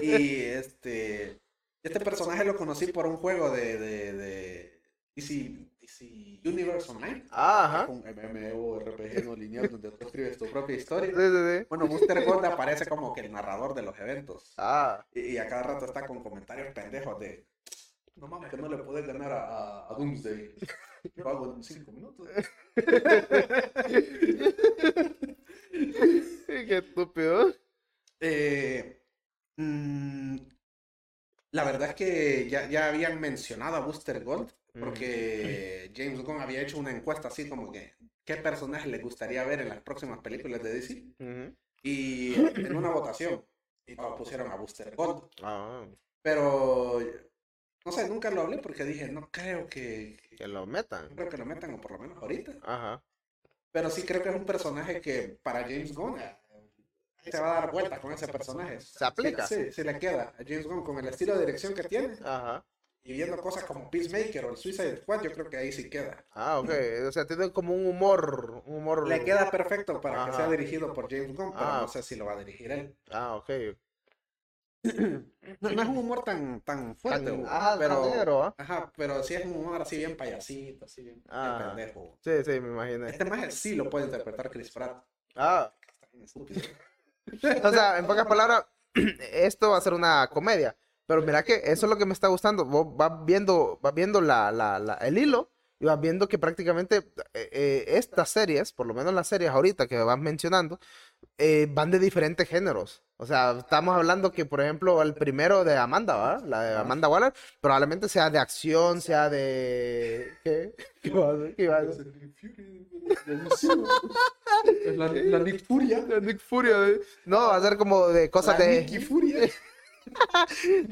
Y <laughs> este, este personaje lo conocí por un juego de, de, de DC, DC Universe Online. Ajá. Un MMORPG no lineal donde tú escribes tu propia historia. sí, sí. Bueno, Booster Gold aparece como que el narrador de los eventos. Ah. Y, y a cada rato está con comentarios pendejos de. No mames, que no le puedes ganar a, a- a Doomsday. <laughs> Lo hago en 5 minutos. <laughs> Qué estúpido. Eh, mm, la verdad es que ya, ya habían mencionado a Booster Gold. Porque James Gunn había hecho una encuesta así como que. ¿Qué personaje le gustaría ver en las próximas películas de DC? Y en una votación. Y todos pusieron a Booster Gold. Ah. Pero. No sé, nunca lo hablé porque dije, no creo que. Que lo metan. No creo que lo metan, o por lo menos ahorita. Ajá. Pero sí creo que es un personaje que para James Gunn eh, se va a dar vuelta con ese personaje. Se aplica. Sí, sí, se le queda a James Gunn con el estilo de dirección que tiene Ajá. y viendo cosas como Peacemaker o el Suicide Squad, yo creo que ahí sí queda. Ah, ok. O sea, tiene como un humor. Un humor. Le queda perfecto para que sea dirigido por James Gunn, pero Ah. no sé si lo va a dirigir él. Ah, ok. <clears throat> No, no es un humor tan, tan fuerte, Tan- Ajá, pero, tan negro, ¿ah? ajá, pero sí es un humor así bien payasito, así bien, bien Ah. pendejo. Sí, sí, me imaginé. Este más sí lo puede interpretar Chris Pratt. Ah. Está bien estúpido. <laughs> O sea, en pocas palabras, <clears throat> esto va a ser una comedia. Pero mira que eso es lo que me está gustando. Vos vas viendo, vas viendo la, la, la- el hilo y vas viendo que prácticamente eh, eh, estas series, por lo menos las series ahorita que vas mencionando, eh, van de diferentes géneros. O sea, estamos hablando que, por ejemplo, el primero de Amanda, ¿verdad? La de. Amanda Waller, probablemente sea de acción, sea de... ¿Qué? <laughs> ¿Qué va a hacer? ¿Qué va a hacer? La, <laughs> la Nick Furia. De Nick Furia, ¿eh? No, va a ser como de cosas La de... Nicky Furia. <laughs>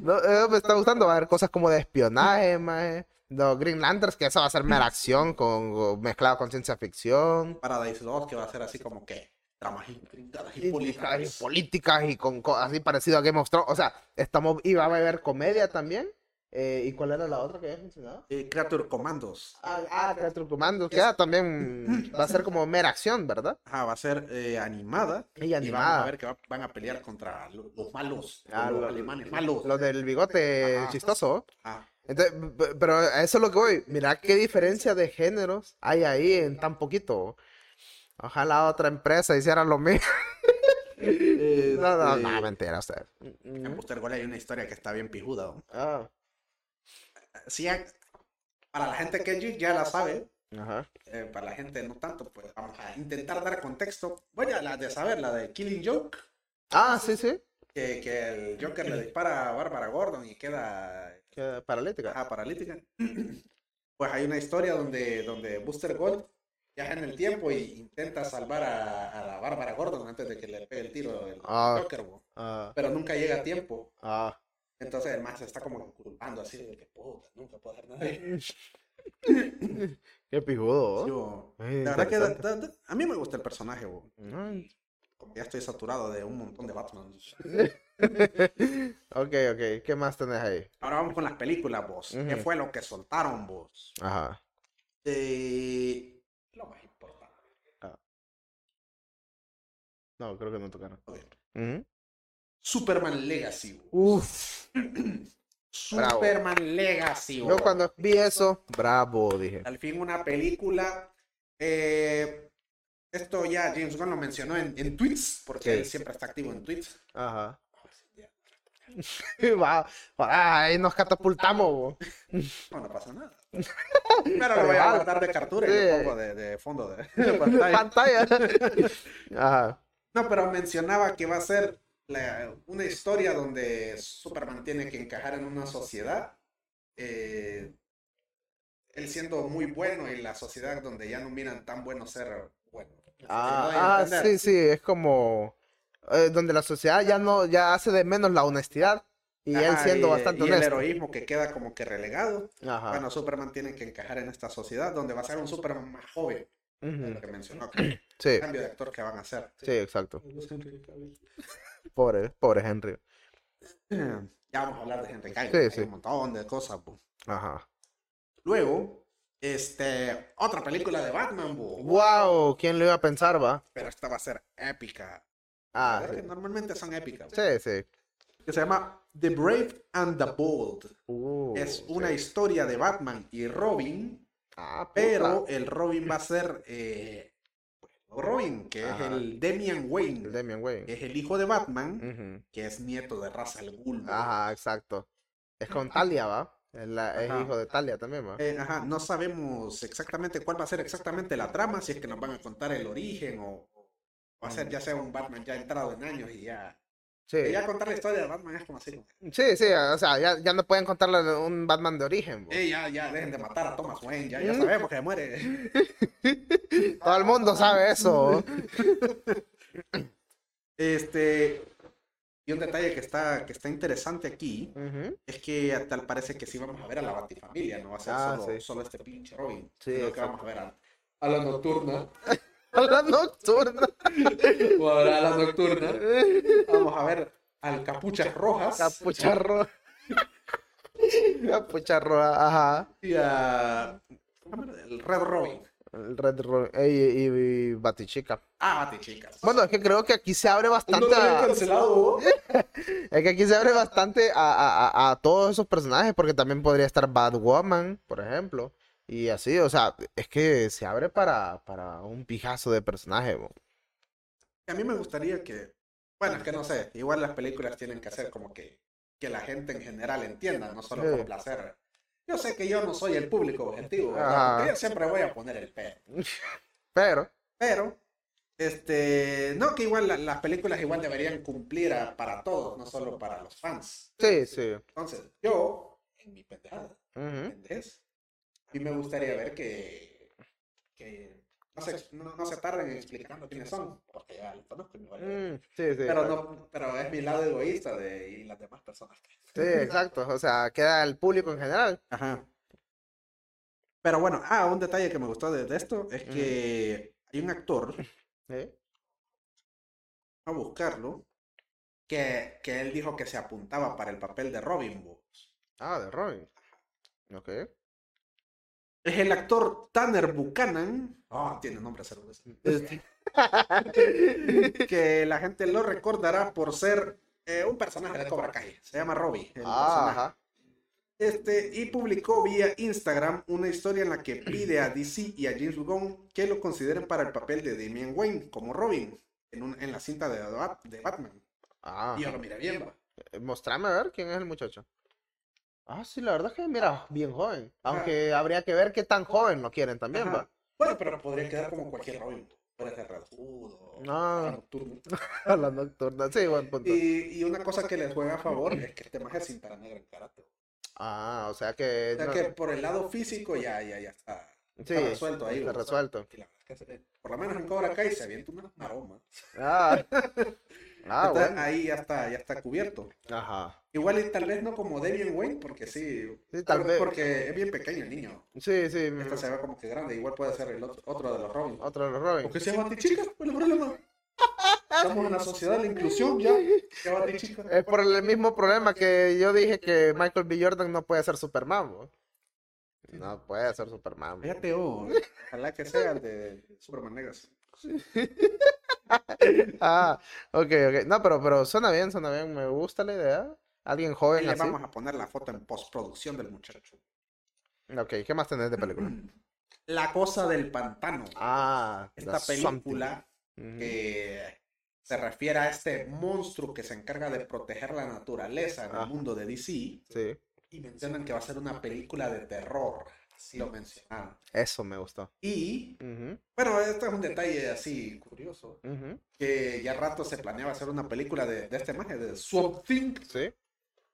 No, eh, me está gustando, va a haber cosas como de espionaje, mae. Los Green Lanterns, que eso va a ser mera acción con, con- mezclado con ciencia ficción. Paradise 2, que va a ser así como que tramas intrincadas y Y, políticas. y políticas y con cosas así parecido a Game of Thrones. O sea, estamos, y va a haber comedia también. Eh, ¿Y cuál era la otra que habías mencionado? Eh, Creature Commandos. Ah, ah Teatro Comandos, que ah, también va a ser como mera acción, ¿verdad? Ajá, va a ser eh, animada. Y Y vamos a animada. ver que va- van a pelear contra lo- los malos. Ah, los lo- alemanes malos. Los del bigote Ajá. chistoso. Ah, Entonces, pero a eso es lo que voy. Mira qué diferencia de géneros hay ahí en tan poquito. Ojalá otra empresa hiciera lo mismo. <laughs> No, no, no, este, mentira, usted. En Booster Gold hay una historia que está bien pijuda. Ah, Sí, para la gente que ya la sabe. ajá. eh, para la gente no tanto, pues vamos a intentar dar contexto. Bueno, la de saber, la de Killing Joke. Ah, sí, sí. Que, que el Joker le dispara a Bárbara Gordon y queda Queda paralítica. ajá, paralítica. <clears throat> Pues hay una historia donde, donde Booster Gold viaja en el tiempo y intenta salvar a, a la Bárbara Gordon antes de que le pegue el tiro el Ah. Joker. Ah, pero nunca llega a tiempo. ah, Entonces el más se está como culpando así de que puta, nunca puedo hacer nada. <laughs> Qué pijudo. ¿oh? Eh, La verdad que da- interesante. da- da- a mí me gusta el personaje, bo. Mm. Como ya estoy saturado de un montón de Batman. <laughs> ok, ok. ¿Qué más tenés ahí? Ahora vamos con las películas, vos. ¿Qué fue lo que soltaron, vos? Ajá. Eh, lo más importante. No, creo que no tocaron. Superman Legacy. Uf. <clears throat> Bravo. Superman Legacy. bo. Yo cuando vi eso, bravo, dije. Al fin una película. eh, esto ya James Gunn lo mencionó en, en tweets, porque Sí. él siempre está activo en tweets. Ajá. <laughs> Va, va, ahí nos catapultamos. bo. No, no pasa nada. <laughs> Pero lo voy a guardar de captura y Sí. lo pongo de, de fondo de, de <laughs> pantalla. Pantalla. Ajá. No, pero mencionaba que va a ser la- una historia donde Superman tiene que encajar en una sociedad. eh, él siendo muy bueno y la sociedad donde ya no miran tan bueno ser bueno. ¿Me doy a Ah, ah, sí, sí, es como eh, donde la sociedad ya no, ya hace de menos la honestidad y él Ajá, siendo y- bastante y el honesto. heroísmo que queda como que relegado. Ajá. Bueno, Superman tiene que encajar en esta sociedad donde va a ser un Superman más joven, es Ujú. lo que mencionó, que <clears throat> el Sí, cambio de actor que van a hacer. sí, exacto. <laughs> Pobre, pobre Henry. <clears throat> Ya vamos a hablar de Henry Cavill, Sí, hay sí. un montón de cosas. bu. Ajá. Luego, este, otra película de Batman, bu. Wow, ¿quién lo iba a pensar, va? pero esta va a ser épica. Ah, ¿Verdad sí. que Normalmente son épicas. Sí, sí. Que se llama The Brave and the Bold. Uh, es una sí. historia de Batman y Robin, Ah, pero el Robin va a ser eh, Robin, que Ajá. es el Damian Wayne, El Damian Wayne. es el hijo de Batman, que es nieto de Ra's al Ghul. Ajá, exacto. Es con Talia, ¿va? Es, la- es hijo de Talia también, ¿va? Eh, ajá, no sabemos exactamente cuál va a ser exactamente la trama, si es que nos van a contar el origen o va a ser ya sea un Batman ya entrado en años y ya. Sí. y ya contar la historia de Batman es como así. Sí, sí, o sea, ya, ya no pueden contarle un Batman de origen. Eh, ya, ya, dejen de matar a Thomas Wayne, ya, ya sabemos que muere. <laughs> Todo el mundo sabe eso. <laughs> Este, y un detalle que está, que está interesante aquí es que tal parece que sí vamos a ver a la Batifamilia, no va a ser Ah, solo, sí. solo este pinche Robin, Sí, sino que vamos a ver a, a la nocturna, <laughs> A la nocturna. o a la nocturna, <laughs> vamos a ver al Capuchas Rojas Capucha roja. Capucha roja, ajá. y a el Red Robin. El Red Ro- y, y, y Batichica. Ah, Batichicas. Bueno, es que creo que aquí se abre ¿No bastante. A, cancelado? <laughs> es que aquí se abre bastante a, a, a- a todos esos personajes, porque también podría estar Batwoman, por ejemplo. Y así, o sea, es que se abre para, para un pijazo de personajes. bo. A mí me gustaría que, bueno, es que no sé, igual las películas tienen que hacer como que, que la gente en general entienda, no solo Sí. por placer. Yo sé que yo no soy el público objetivo, yo siempre voy a poner el pero. <laughs> Pero, Pero, este, no, que igual la- las películas igual deberían cumplir a- para todos, no solo para los fans. sí, sí. Entonces, yo, en mi pendejada, Ujú. pendejez, a mí me gustaría ver que, que no, se, no, no se tarden en explicando quiénes son, porque ya los conozco y verga. Mm, sí, sí. Pero no, pero es mi lado egoísta de y las demás personas. Sí, exacto. O sea, queda el público en general. Ajá. Pero bueno, ah, un detalle que me gustó de, de esto es que hay un actor, <laughs> a buscarlo, que, que él dijo que se apuntaba para el papel de Robin Hood. Ah, de Robin. Ok. Es el actor Tanner Buchanan. Oh, tiene nombre. Este- <laughs> Que la gente lo recordará por ser eh, un personaje de Cobra Kai. Se llama Robbie. el Ah, personaje. ajá. Este, y publicó vía Instagram una historia en la que pide a DC y a James Gunn que lo consideren para el papel de Damian Wayne como Robin en, un- en la cinta de, Bat- de Batman. Ah. Y yo lo miré bien, va. Eh, Mostrame a ver quién es el muchacho. Ah, sí, la verdad es que mira, bien joven. Aunque habría que ver qué tan joven lo quieren también, Ajá. va. Bueno, pero podría quedar como cualquier Robin. Puede ser Red Hood o Ah. Nocturno. A la nocturna. Sí, buen punto. Y, y una cosa que les juega a favor es que este maje es cinta negra en karate. Ah, o sea que. O sea no- que por el lado físico ya, ya, ya está, Sí, está resuelto ahí. está resuelto. Que la verdad es que se- por lo menos en Cobra Kai se avienta una maroma. Ah, <laughs> Ah, Entonces, bueno. ahí ya está, ya está cubierto. Ajá. Igual y tal vez no como Damian Wayne, porque sí, Sí, tal vez. porque es bien pequeño el niño. Sí, sí. Este se ve como que grande, igual puede ser el otro, otro de los Robin. Otro de los Robin. Porque sea batichica, ¿cuál es el problema? Estamos en la sociedad de la inclusión ya. Es por el mismo problema que yo dije que Michael B. Jordan no puede ser Superman. ¿no? No puede ser Superman. ¿no? Fíjate, oh, ojalá que sea el de Superman Negras. <laughs> <laughs> Ah, ok, ok. No, pero, pero suena bien, suena bien. Me gusta la idea. Alguien joven le así. vamos a poner la foto en postproducción del muchacho. Ok, ¿qué más tenés de película? <clears throat> La cosa del pantano. Ah, Esta Something. película Ujú. que se refiere a este monstruo que se encarga de proteger la naturaleza en el mundo de DC Sí, y mencionan que va a ser una película de terror. Así lo mencionaron. eso me gustó. Y, bueno, este es un detalle así curioso, que ya rato se planeaba hacer una película de, de este maje, de Swamp Thing, Sí.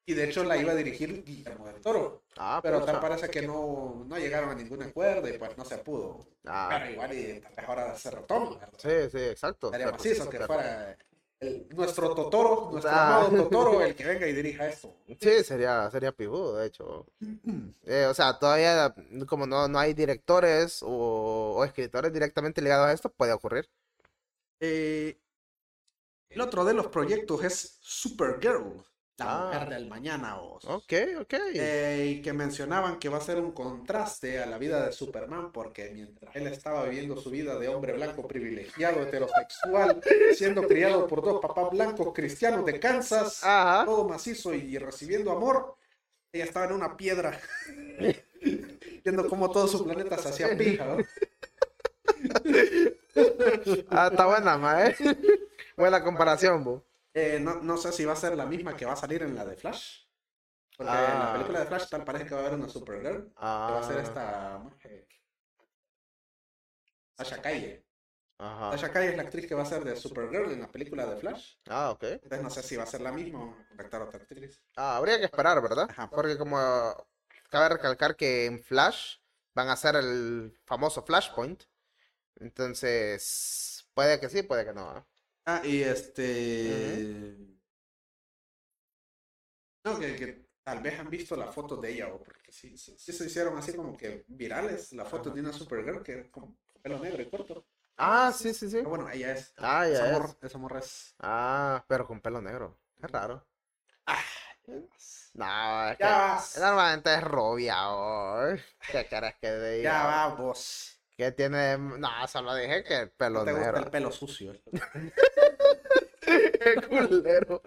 y de hecho la iba a dirigir Guillermo del Toro. Ah, Pero pero tal parece que no, no llegaron a ningún acuerdo y pues no se pudo. Ah, Pero igual y tal vez ahora se retoma. ¿verdad? sí, sí, exacto. Pero- macizo que fuera el- nuestro Totoro, nuestro Ah. amado <laughs> Totoro, el que venga y dirija esto. Sí, sería, sería pijudo, de hecho. Eh, o sea, todavía, como no, no hay directores o, o escritores directamente ligados a esto, puede ocurrir. Eh, el otro de los proyectos es Supergirl, la Ah. mujer del mañana. vos. Ok, ok. Eh, y que mencionaban que va a ser un contraste a la vida de Superman, porque mientras él estaba viviendo su vida de hombre blanco privilegiado, heterosexual, siendo criado por dos papás blancos cristianos de Kansas, Ajá. todo macizo y recibiendo amor, ella estaba en una piedra, <laughs> viendo cómo todo su planeta se hacía pija. ¿no? Ah, está buena, mae. Buena comparación, bu. Eh, no, no sé si va a ser la misma que va a salir en la de Flash. Porque en la Ah. película de Flash tal parece que va a haber una Supergirl. Que va a ser Ah, esta. Sasha Calle. ajá. Sasha Calle es la actriz que va a ser de Supergirl en la película de Flash. Ah, ok. Entonces no sé si va a ser la misma o contactar a otra actriz. Ah, habría que esperar, ¿verdad? Ajá. Porque como cabe recalcar que en Flash van a hacer el famoso Flashpoint. Entonces, puede que sí, puede que no. ¿eh? Ah, y este. No, que, que tal vez han visto la foto de ella, o porque sí, sí, sí se hicieron así como que virales la foto de una Supergirl que es como pelo negro y corto. Ah, sí, sí, sí. Ah, bueno, ella es. Ah, esa, ya morra, es. esa morra es. Ah, pero con pelo negro. Es raro. Ah, No, es que Ya vas. normalmente es rubia. oh. ¿Qué querés que diga? ya va vos. ¿Qué tiene? No, solo dije que el pelo No te gusta negro. el pelo sucio. <laughs> Qué culero.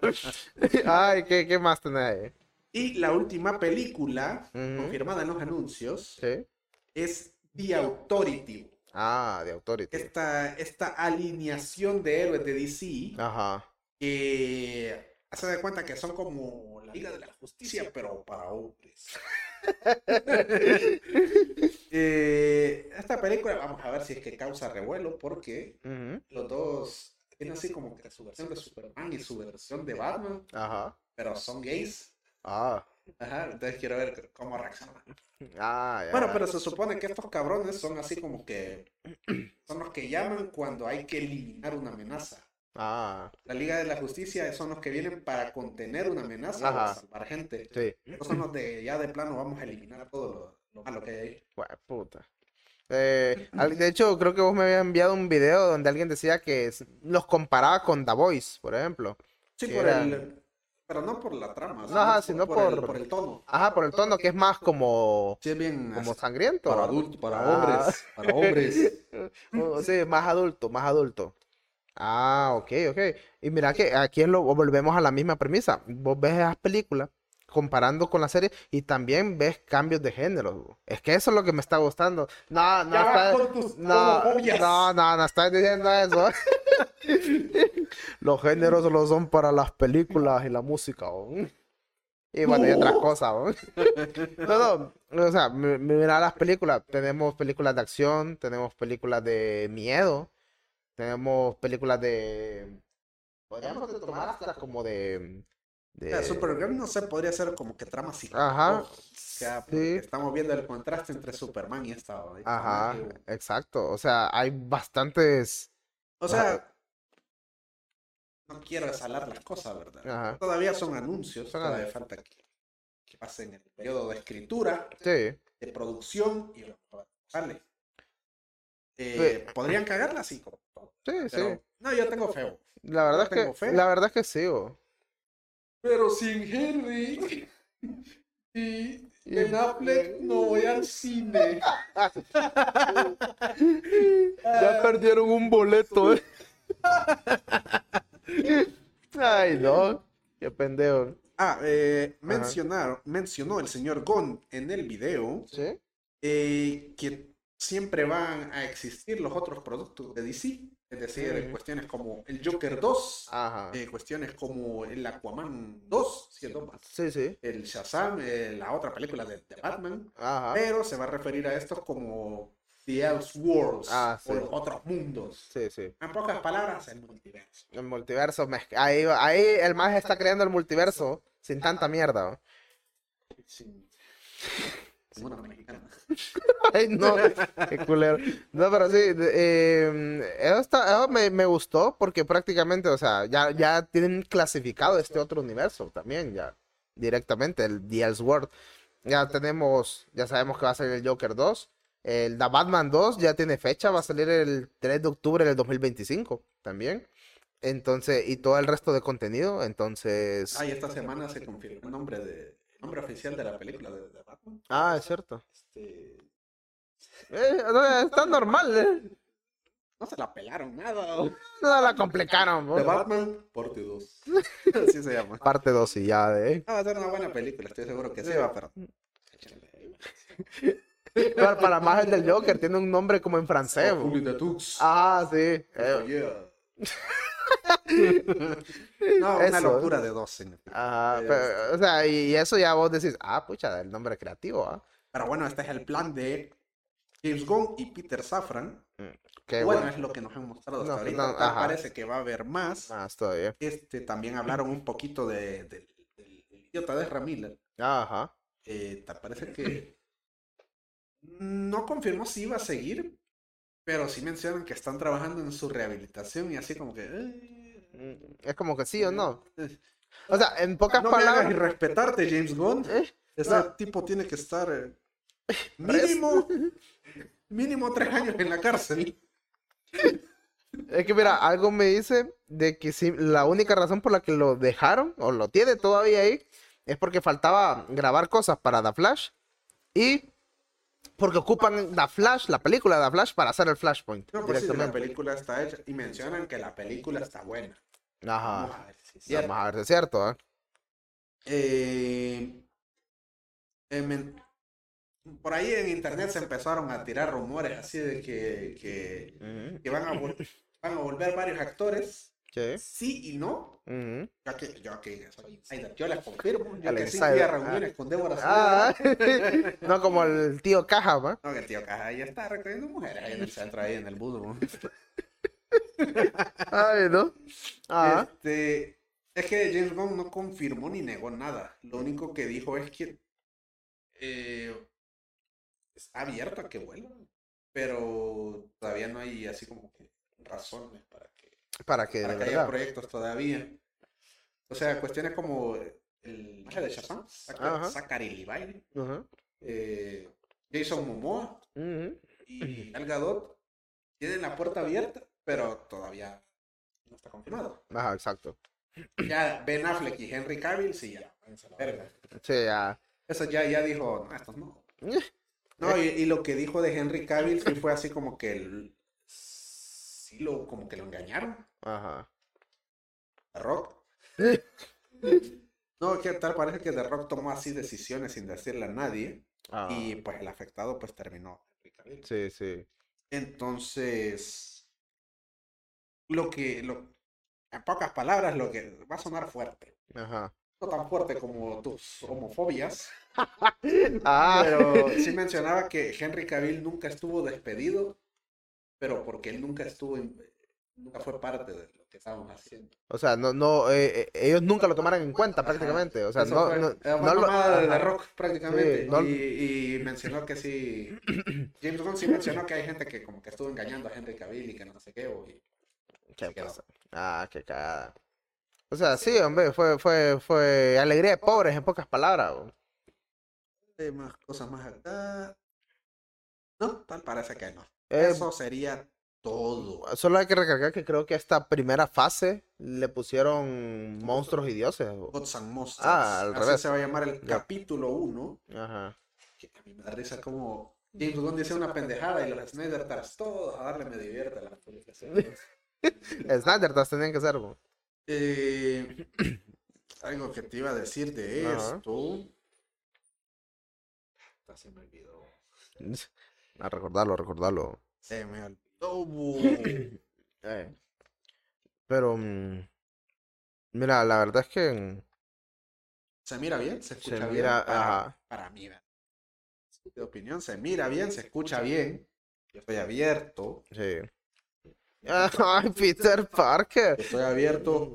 Ay, ¿qué, qué más tenés ahí? Y la última película, confirmada en los anuncios, Sí. es The Authority. Ah, de Authority. Esta, esta alineación de héroes de DC Ajá. que hace de cuenta que son como la Liga de la Justicia, pero para hombres. <laughs> Eh, esta película, vamos a ver si es que causa revuelo, porque los dos tienen así como que su versión de Superman y su versión de Batman, Ajá. pero son gays. Ah. Ajá, entonces quiero ver cómo reaccionan. Ah, ya. Bueno, pero se supone que estos cabrones son así como que son los que llaman cuando hay que eliminar una amenaza. Ah, La Liga de la Justicia son los que vienen para contener una amenaza o Ajá. salvar gente. sí. Estos son los de ya de plano vamos a eliminar todo lo, lo malo que hay ahí. Puta. Eh, de hecho, creo que vos me habías enviado un video donde alguien decía que los comparaba con The Voice, por ejemplo. Sí, por el. Pero no por la trama, No, ajá, sino por- por el tono. Ajá, por el tono que es más como, Sí, es bien. como así, sangriento. para adultos, para Ah. hombres. Para hombres. <laughs> Oh, Sí, más adulto, más adulto. Ah, ok, ok. Y mira que aquí es lo, volvemos a la misma premisa. Vos ves esas películas comparando con la serie y también ves cambios de género. Es que eso es lo que me está gustando. No, no Ya vas está- con tus no, no, no, no estoy diciendo eso. <laughs> Los géneros solo son para las películas y la música. ¿o? Y bueno, y otras cosas. ¿o? <laughs> No, no, o sea, mi- mi- mira las películas. Tenemos películas de acción, tenemos películas de miedo, tenemos películas de... Podríamos tomar hasta como de... O sea, de... Supergirl no sé, podría ser como que trama Ajá, psicológica. porque sí. Estamos viendo el contraste entre Superman y esta. Ajá, exacto. O sea, hay bastantes... O sea, no quiero desalar las cosas, ¿verdad? Ajá. Todavía son anuncios, todavía falta que, que pasen el periodo de escritura, Sí. de producción y sale. Eh, podrían cagarla así como todo. Sí, Pero, sí. no, yo tengo feo. La verdad yo es tengo que, fe. la verdad es que sí, bo. Pero sin Henry y Ben Affleck no voy al cine. <laughs> Ya perdieron un boleto, eh. <laughs> Ay, no. Qué pendejo. Ah, eh, mencionar, mencionó el señor Gon en el video ¿Sí? eh, que siempre van a existir los otros productos de DC. Es decir, Ujú. cuestiones como el Joker 2, Ajá. eh, cuestiones como el Aquaman 2, siendo más, Sí, sí. el Shazam, eh, la otra película de, de Batman, Ajá. pero se va a referir a estos como The Elseworlds Ah, sí. o los otros mundos. Sí, sí. En pocas palabras, el multiverso. El multiverso. Ahí, ahí el más está creando el multiverso sin tanta mierda. bo. Mexicana. <laughs> Ay, no, qué culero. No, pero sí, eh, eso, está- eso me, me gustó porque prácticamente, o sea, ya, ya tienen clasificado este otro universo también, ya directamente, el The Elseworld. Ya tenemos, ya sabemos que va a salir el Joker 2. El The Batman 2 ya tiene fecha, va a salir el 3 de octubre del 2025 también. Entonces, y todo el resto de contenido, entonces... Ay, esta semana se confirmó el nombre de nombre oficial de la película de, de Batman. Ah, es cierto. Este, Eh, <laughs> está normal, ¿eh? no se la pelaron nada. <laughs> No la complicaron. De. Batman, parte 2. <laughs> Así se llama. Parte 2 y ya de... Ah, va a ser una buena película, estoy seguro que sí va, pero. Para, para más el del Joker, tiene un nombre como en francés. Ah, sí. Eh, yeah. No, una Eso. locura de dos, señor. ajá, Eh, pero, o sea, y eso ya vos decís, ah, pucha, el nombre creativo, ¿ah? Pero bueno, este es el plan de James Gunn y Peter Safran. Qué bueno, bueno. es lo que nos han mostrado hasta No, ahorita. no, parece que va a haber más. Más todavía. Este, también hablaron un poquito de, del idiota de Ramiller. Ajá. Eh, parece que no confirmó si iba a seguir, pero sí mencionan que están trabajando en su rehabilitación y así como que... eh, Es como que sí o no. eh, O sea, en pocas No palabras. irrespetarte, James Gunn. ¿eh? Ese no. tipo tiene que estar eh, <laughs> mínimo, <laughs> mínimo tres años en la cárcel. Es que mira, algo me dice de que sí, la única razón por la que lo dejaron, o lo tiene todavía ahí, es porque faltaba grabar cosas para The Flash y porque ocupan The Flash, la película de The Flash, para hacer el Flashpoint No, pues sí, la directamente. película está hecha y mencionan que la película está buena. Vamos Ajá. a ver si es cierto. Vamos a ver si es cierto, ¿eh? Eh, eh, men- por ahí en internet se empezaron a tirar rumores así de que, que, que van, a van a volver varios actores, Sí. sí y no. Ujú. Ya que, yo que soy insider, yo les confirmo, yo El que sí fui a ah. reuniones con Débora Ah, no como el tío Caja, ¿va? No, que el tío Caja ahí está recogiendo mujeres ahí en el centro, ahí en el budo. <laughs> Ay, ¿no? Ah, Este, es que James Gunn no confirmó ni negó nada. Lo único que dijo es que eh, está abierto a que vuelvan, pero todavía no hay así como que razones para que, para que, para de que haya proyectos todavía. O sea, cuestiones como el de Shazam. Zachary Levi, eh, Jason Momoa y Gal Gadot tienen la puerta abierta, pero todavía no está confirmado. Ajá, exacto. Ya Ben Affleck y Henry Cavill, sí, ya. Sí, ya. Eso ya, ya dijo, no, estos no. <laughs> No, y, y lo que dijo de Henry Cavill sí fue así como que el, sí lo, como que lo engañaron. Ajá. The Rock. <laughs> No, que tal parece que The Rock tomó así decisiones sin decirle a nadie. Ah, Y pues el afectado pues terminó. Sí, sí. Entonces, lo que, lo, en pocas palabras, lo que va a sonar fuerte. Ajá. No tan fuerte como tus homofobias. <laughs> Ah, Pero sí mencionaba que Henry Cavill nunca estuvo despedido, pero porque él nunca estuvo, en- nunca fue parte de lo que estábamos haciendo. o sea, no, no, eh, eh, ellos nunca lo tomaron en cuenta prácticamente. O sea, Eso no, fue- no, fue no lo- mamada de The ajá. Rock prácticamente. Sí, no- y, y mencionó que sí, James Gunn sí mencionó que hay gente que como que estuvo engañando a Henry Cavill y que no sé qué. o- y- ¿Qué pasa? Ah, qué cagada. O sea, sí, hombre, fue, fue, fue alegría de pobres, en pocas palabras. Eh, más cosas más acá. No, tal parece que no. Eh, Eso sería todo. Solo hay que recargar que creo que esta primera fase le pusieron monstruos y dioses. Gods and Monsters. Ah, al Así revés. se va a llamar el capítulo 1. Ajá. Que a mí me da risa como James Gunn dice una pendejada y los Snyder todos a darle me divierte las publicaciones. <laughs> Snyder tenían que ser. Eh, <clears throat> algo que te iba a decir de Ajá. esto. Se me olvidó. <laughs> A recordarlo, a recordarlo. Se me olvidó. <laughs> Eh, Pero, mm, mira, la verdad es que mm, ¿Se mira bien? ¿Se escucha bien? mira, para, ajá. para mí. ¿verdad? De opinión, se mira bien, se escucha bien. Yo estoy abierto. sí. <laughs> Ay, Peter Parker. Estoy abierto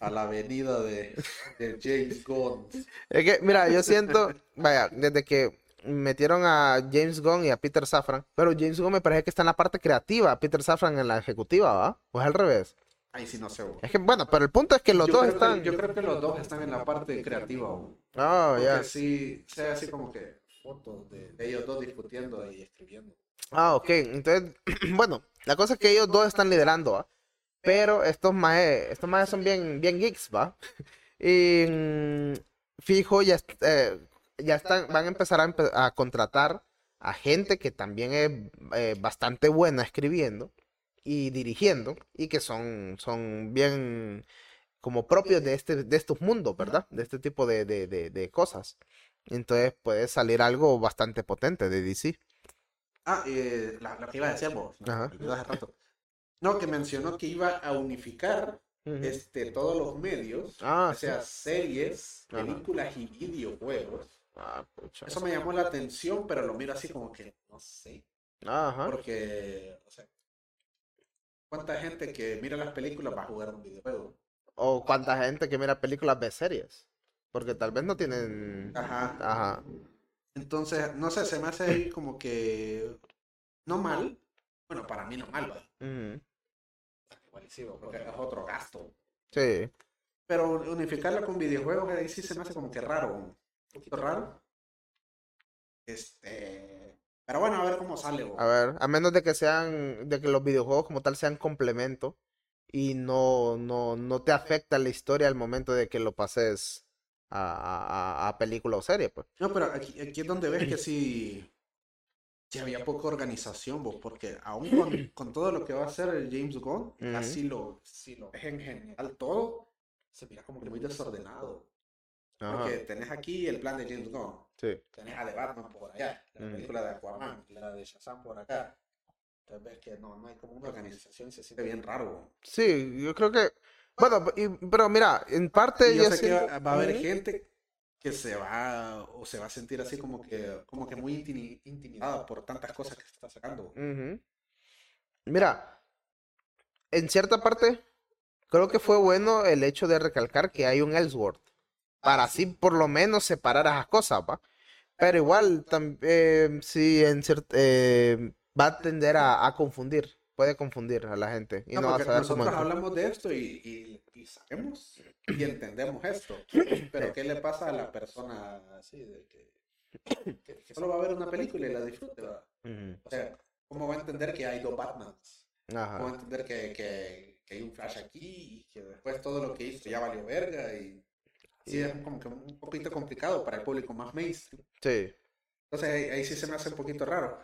a la venida de, de James Gunn. Es que, mira, yo siento, vaya, desde que metieron a James Gunn y a Peter Safran, pero James Gunn me parece que está en la parte creativa, Peter Safran en la ejecutiva, ¿va? O es al revés. Ahí sí no sé. bu. Es que, bueno, pero el punto es que los Yo dos que- están. yo creo que los dos están en la parte creativa. Oh, Porque ya. sí, sea así como que fotos de, de ellos dos discutiendo y escribiendo. Ah, ok. Entonces, <clears throat> bueno, la cosa es que ellos dos están liderando, ¿va? Pero estos maes, estos maes son bien, bien geeks, ¿va? <laughs> Y mm, fijo, ya, eh, ya están, van a empezar a, empe- a contratar a gente que también es eh, bastante buena escribiendo y dirigiendo y que son, son bien como propios de este, de estos mundos, ¿verdad? De este tipo de, de, de, de cosas. Entonces puede salir algo bastante potente de DC. Ah, eh, la, lo que iba a decir vos. Ajá. olvidó hace rato. No, que mencionó que iba a unificar este, todos los medios, Ah, o sea, series, Ajá. películas y videojuegos. Ah, pucha. Eso me llamó la atención, pero lo miro así como que no sé. Ajá. Porque, o sea, ¿cuánta gente que mira las películas va a jugar un videojuego? O cuánta gente que mira películas de series. Porque tal vez no tienen. Ajá. Ajá. Entonces, no sé, se me hace ahí <laughs> como que no mal. Bueno, para mí no mal, ¿va? porque es otro gasto. Sí. Pero unificarla con videojuegos ahí sí se me hace como que raro, poquito raro. Este, pero bueno, a ver cómo sale. bo. A ver, a menos de que sean. De que los videojuegos como tal sean complemento. Y no, no, no te afecta la historia al momento de que lo pases a, a- a- a película o serie, pues. No, pero aquí, aquí es donde ves que sí, sí había poca organización, bo, porque aún con, <clears throat> con todo lo que va a hacer el James Gunn, así lo, si lo ves en general todo, se mira como que muy desordenado. Ajá. Porque tenés aquí el plan de James Gunn, Sí. tenés a The Batman por allá, la Ujú. película de Aquaman, la de Shazam por acá. Entonces ves que no, no hay como una organización y se siente bien raro. Sí, yo creo que. Bueno, y- pero mira, en parte yo yo sé que siento- va va a haber gente que se va o se va a sentir así como que como que muy intimi- intimidada por tantas cosas que se está sacando. Ujú. Mira, en cierta parte, creo que fue bueno el hecho de recalcar que hay un Ellsworth. Para así por lo menos separar esas cosas, ¿va? Pero igual, también, sí, en eh, va a tender a, a confundir. Puede confundir a la gente. Y No, no, va a saber nosotros hablamos de esto y, y, y sabemos y entendemos esto. Pero ¿qué le pasa a la persona así de que, que- que solo va a ver una película y la disfrute? va? Ujú. O sea, ¿cómo va a entender que hay dos Batmans? ¿Cómo va a Ajá. entender que, que, que hay un Flash aquí y que después todo lo que hizo ya valió verga? Y sí, es como que un poquito complicado para el público más mainstream. Sí. Entonces ahí, ahí sí se me hace un poquito raro.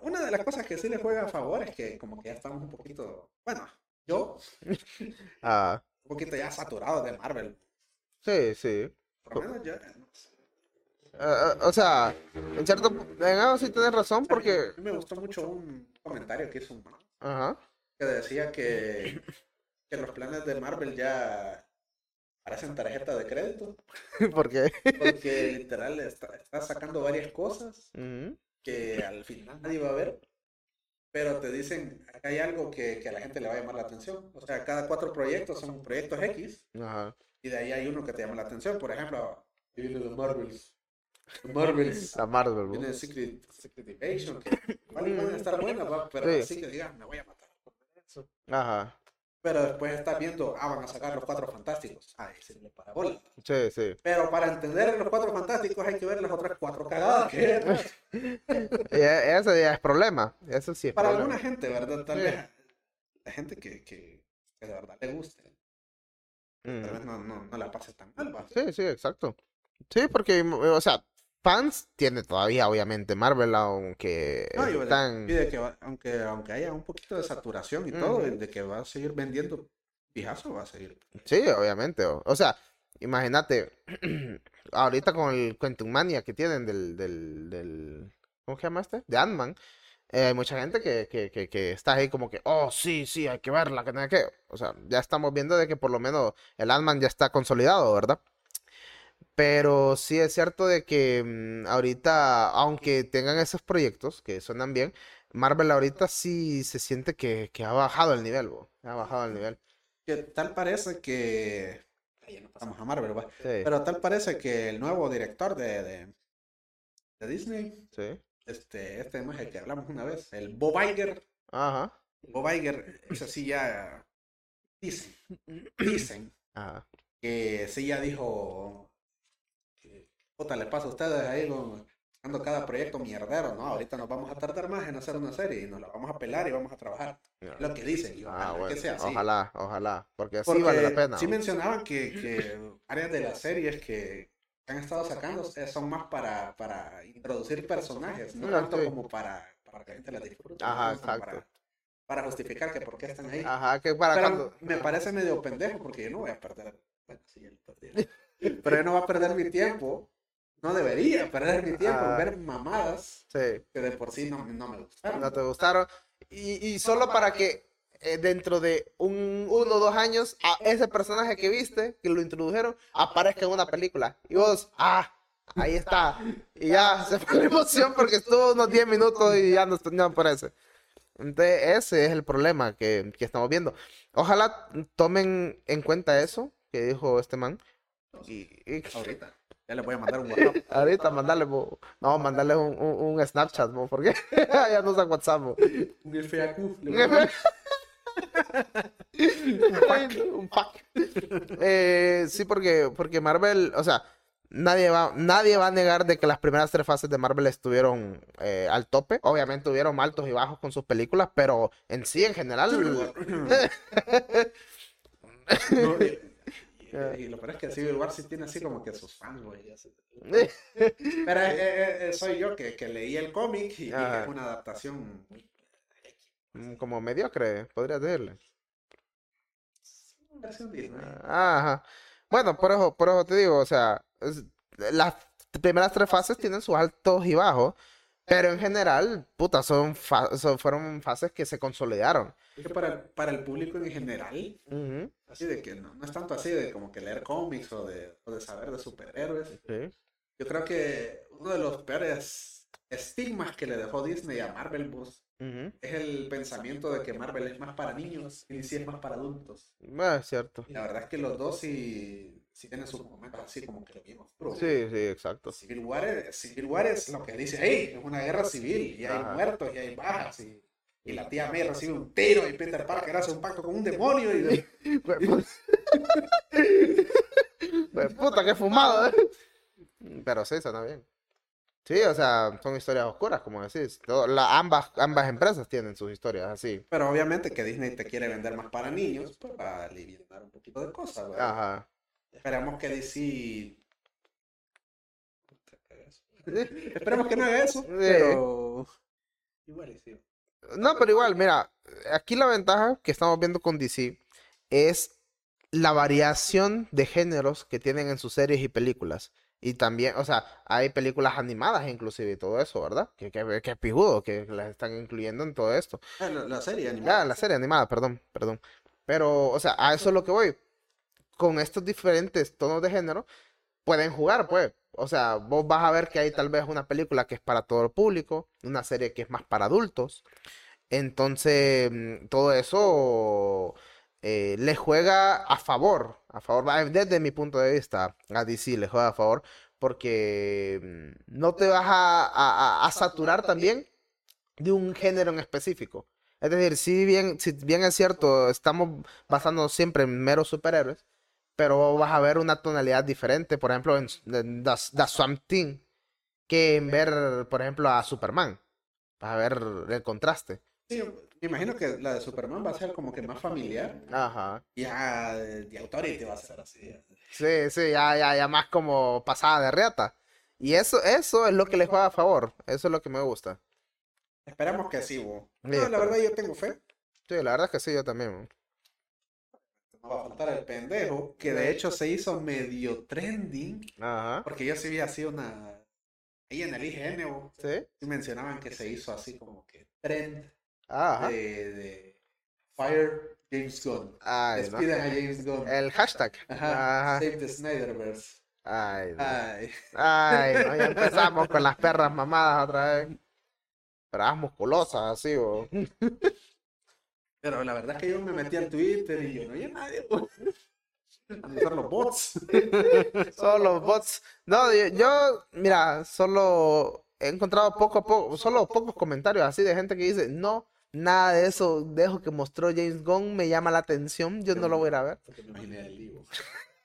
Una de las cosas que sí le juega a favor es que como que ya estamos un poquito, bueno, yo <laughs> Ah, un poquito ya saturado de Marvel. sí, sí. Por lo menos ya, no sé. Ah, ah, o sea, en cierto algo sí tienes razón porque... A mí me gustó mucho un comentario que hizo un man Ajá. que decía que, que los planes de Marvel ya parecen tarjeta de crédito <laughs> Porque... porque literal está, está sacando varias cosas Ujú. que al final nadie va a ver, pero te dicen, acá hay algo que, que a la gente le va a llamar la atención. O sea, cada cuatro proyectos son proyectos X Ajá. y de ahí hay uno que te llama la atención. Por ejemplo, viene de Marvels. <laughs> Marvels. La Marvel, Viene Secret, Secret Invasion, que <laughs> igual van a estar buenas, va, pero Sí. así que digas, me voy a matar. por. Ajá. Pero después estás viendo, ah, van a sacar los cuatro fantásticos. Ah, ese le para bola. Sí, sí. Pero para entender los cuatro fantásticos hay que ver las otras cuatro cagadas que e- <laughs> ese ya es problema. Eso sí es Para problema. alguna gente, ¿verdad? Tal Sí. vez la gente que, que, que de verdad le guste. Mm. Tal vez no, no, no la pase tan mal, ¿va? Sí, sí, exacto. Sí, porque, mm, o sea, fans tiene todavía, obviamente, Marvel, aunque No, están... de que va- aunque, aunque haya un poquito de saturación y todo, de que va a seguir vendiendo pijazo, va a seguir. Sí, obviamente. O, o sea, imagínate, <clears throat> ahorita con el Quantum Mania que tienen del, del, del, ¿cómo se llama este? De Ant-Man. eh, hay mucha gente que, que, que, que está ahí como que, oh, sí, sí, hay que verla, que no hay que. O sea, ya estamos viendo de que por lo menos el Ant-Man ya está consolidado, ¿verdad? Pero sí es cierto de que mm, ahorita, aunque tengan esos proyectos que suenan bien, Marvel ahorita sí se siente que, que ha bajado el nivel, bo, Ha bajado el nivel. Que tal parece que. Ay, no pasamos a Marvel. Sí, Pero tal parece que el nuevo director de, de, de Disney, sí. este, este es el que hablamos una vez, el Bob Iger, Ajá. Bob Iger, ese sí ya dicen, dicen Ajá. que sí ya dijo puta le pasa a ustedes ahí con sacando cada proyecto mierdero, ¿no? Ahorita nos vamos a tardar más en hacer una serie y nos la vamos a pelar y vamos a trabajar. Lo que dicen, y ojalá Ah, bueno, que sea así. ojalá, ojalá, porque así Porque vale la pena. sí mencionaban que, que áreas de las series que han estado sacando eh, son más para, para introducir personajes, no Ah, tanto como para, para que la gente las disfrute. Ajá, exacto. Para, para justificar que por qué están ahí. Ajá, que para Pero cuando... me parece medio pendejo porque yo no voy a perder. Bueno, sí, ya lo perdí. Pero yo no voy a perder mi tiempo. No debería perder mi tiempo en Ah. ver mamadas Sí, que de por sí no, no me gustaron. no te gustaron. Y, y solo para que eh, dentro de un uno o dos años, a ese personaje que viste, que lo introdujeron, aparezca en una película. Y vos, ah, ahí está. Y ya se fue la emoción porque estuvo unos 10 minutos y ya no, no aparece. Entonces, ese es el problema que, que estamos viendo. Ojalá tomen en cuenta eso que dijo este man. Y, y- Ahorita. Ya les voy a mandar un WhatsApp. <laughs> ahorita mandarle, bo- no, mandarle un, un, un Snapchat, bo, porque <laughs> ya no usa WhatsApp. bo. Un FAQ. le <laughs> un pack. Eh, sí, porque, porque Marvel, o sea, nadie va, nadie va a negar de que las primeras tres fases de Marvel estuvieron eh, al tope. Obviamente hubieron altos y bajos con sus películas, pero en sí, en general, No, y, y- y lo peor es que Civil War sí tiene así como que sus fans, güey. así. <laughs> Pero eh, eh, eh, soy yo que, que leí el cómic y, Ajá. es una adaptación mm, como mediocre, podría decirle. versión Disney. Ajá. Bueno, por eso, por eso te digo, o sea, es- las primeras tres fases tienen sus altos y bajos, pero en general, puta, son, fa- son- fueron fases que se consolidaron. Es que para, para el público en general, Ujú, así de que no, no es tanto así de como que leer cómics o de, o de saber de superhéroes. sí. Yo creo que uno de los peores estigmas que le dejó Disney a Marvel Ujú. es el pensamiento de que Marvel es más para niños y DC es más para adultos. Bueno, es cierto. Y la verdad es que los dos sí, sí tienen sus momentos así como que bien oscuros. Sí, sí, exacto. Civil War, es, Civil War es lo que dice ahí, es una guerra civil y hay Ajá. muertos y hay bajas y, y la tía May recibe un tiro y Peter Parker hace un pacto con un demonio y de- <laughs> Pues, puta, qué fumado, ¿eh? Pero sí, suena bien. Sí, o sea, son historias oscuras, como decís. Todo- la- ambas, ambas empresas tienen sus historias así. Pero obviamente que Disney te quiere vender más para niños, pues va a aliviar un poquito de cosas, ¿verdad? Ajá. Esperamos que DC... Esperemos que no haga eso, pero... Igual sí. No, pero igual, mira, aquí la ventaja que estamos viendo con DC es la variación de géneros que tienen en sus series y películas. Y también, o sea, hay películas animadas inclusive y todo eso, ¿verdad? Que, que, que es pijudo, que las están incluyendo en todo esto. Ah, la, la serie animada. la serie animada, perdón, perdón. Pero, o sea, a eso es lo que voy. Con estos diferentes tonos de género, pueden jugar, pues. O sea, vos vas a ver que hay tal vez una película que es para todo el público, una serie que es más para adultos. Entonces, mm, todo eso eh, le juega a favor, a favor, desde mi punto de vista, a DC le juega a favor, porque mm, no te vas a, a- a- a saturar también de un género en específico. Es decir, si bien, si bien es cierto, estamos basándonos siempre en meros superhéroes, pero vas a ver una tonalidad diferente, por ejemplo, en, en The, The Swamp Thing, que en ver, por ejemplo, a Superman. Vas a ver el contraste. Sí, me imagino que la de Superman va a ser como que más familiar. Ajá. Ya de Authority va a ser así. Sí, sí, ya, ya, ya más como pasada de reata. Y eso, eso es lo que les juega a favor. Eso es lo que me gusta. Esperamos que sí, bo. Sí, No, la verdad yo tengo fe. Sí, la verdad es que sí, yo también. No va a faltar el pendejo, que de hecho se hizo medio trending, Ajá. porque yo sí vi así una... Ahí en el IGN, bo, Sí. sí mencionaban que se hizo así como que trend De, de Fire James Gunn. Ay, no. A James Gunn. El hashtag. Ajá. Save the Snyderverse. Ay, no. Ay. Ay, no, ya <laughs> empezamos con las perras mamadas otra vez. Perras musculosas, así, bo. <laughs> Pero la verdad es que yo me metí al Twitter y yo no había nadie. bo. <laughs> A usar los bots. Solo los bots. No, yo, yo, mira, solo he encontrado poco a poco, solo pocos comentarios así de gente que dice, no, nada de eso, de eso que mostró James Gunn me llama la atención, yo no lo voy a ir a ver. Porque me imaginé el libro.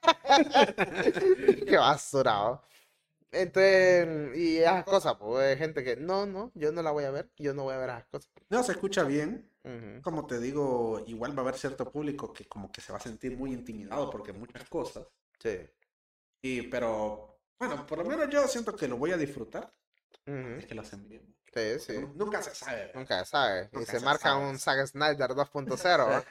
<laughs> Qué basura. ¿no? Entonces, y esas cosas, pues hay gente que, no, no, yo no la voy a ver, yo no voy a ver esas cosas. No, se escucha bien. Ujú. Como te digo, igual va a haber cierto público que como que se va a sentir muy intimidado porque muchas cosas. Sí. Y pero, bueno, por lo menos yo siento que lo voy a disfrutar. Es que lo hacen bien. Sí, sí. Nu- Nunca se sabe. Nunca se sabe. Y se se marca sabe. un Zack Snyder 2.0. ¿va?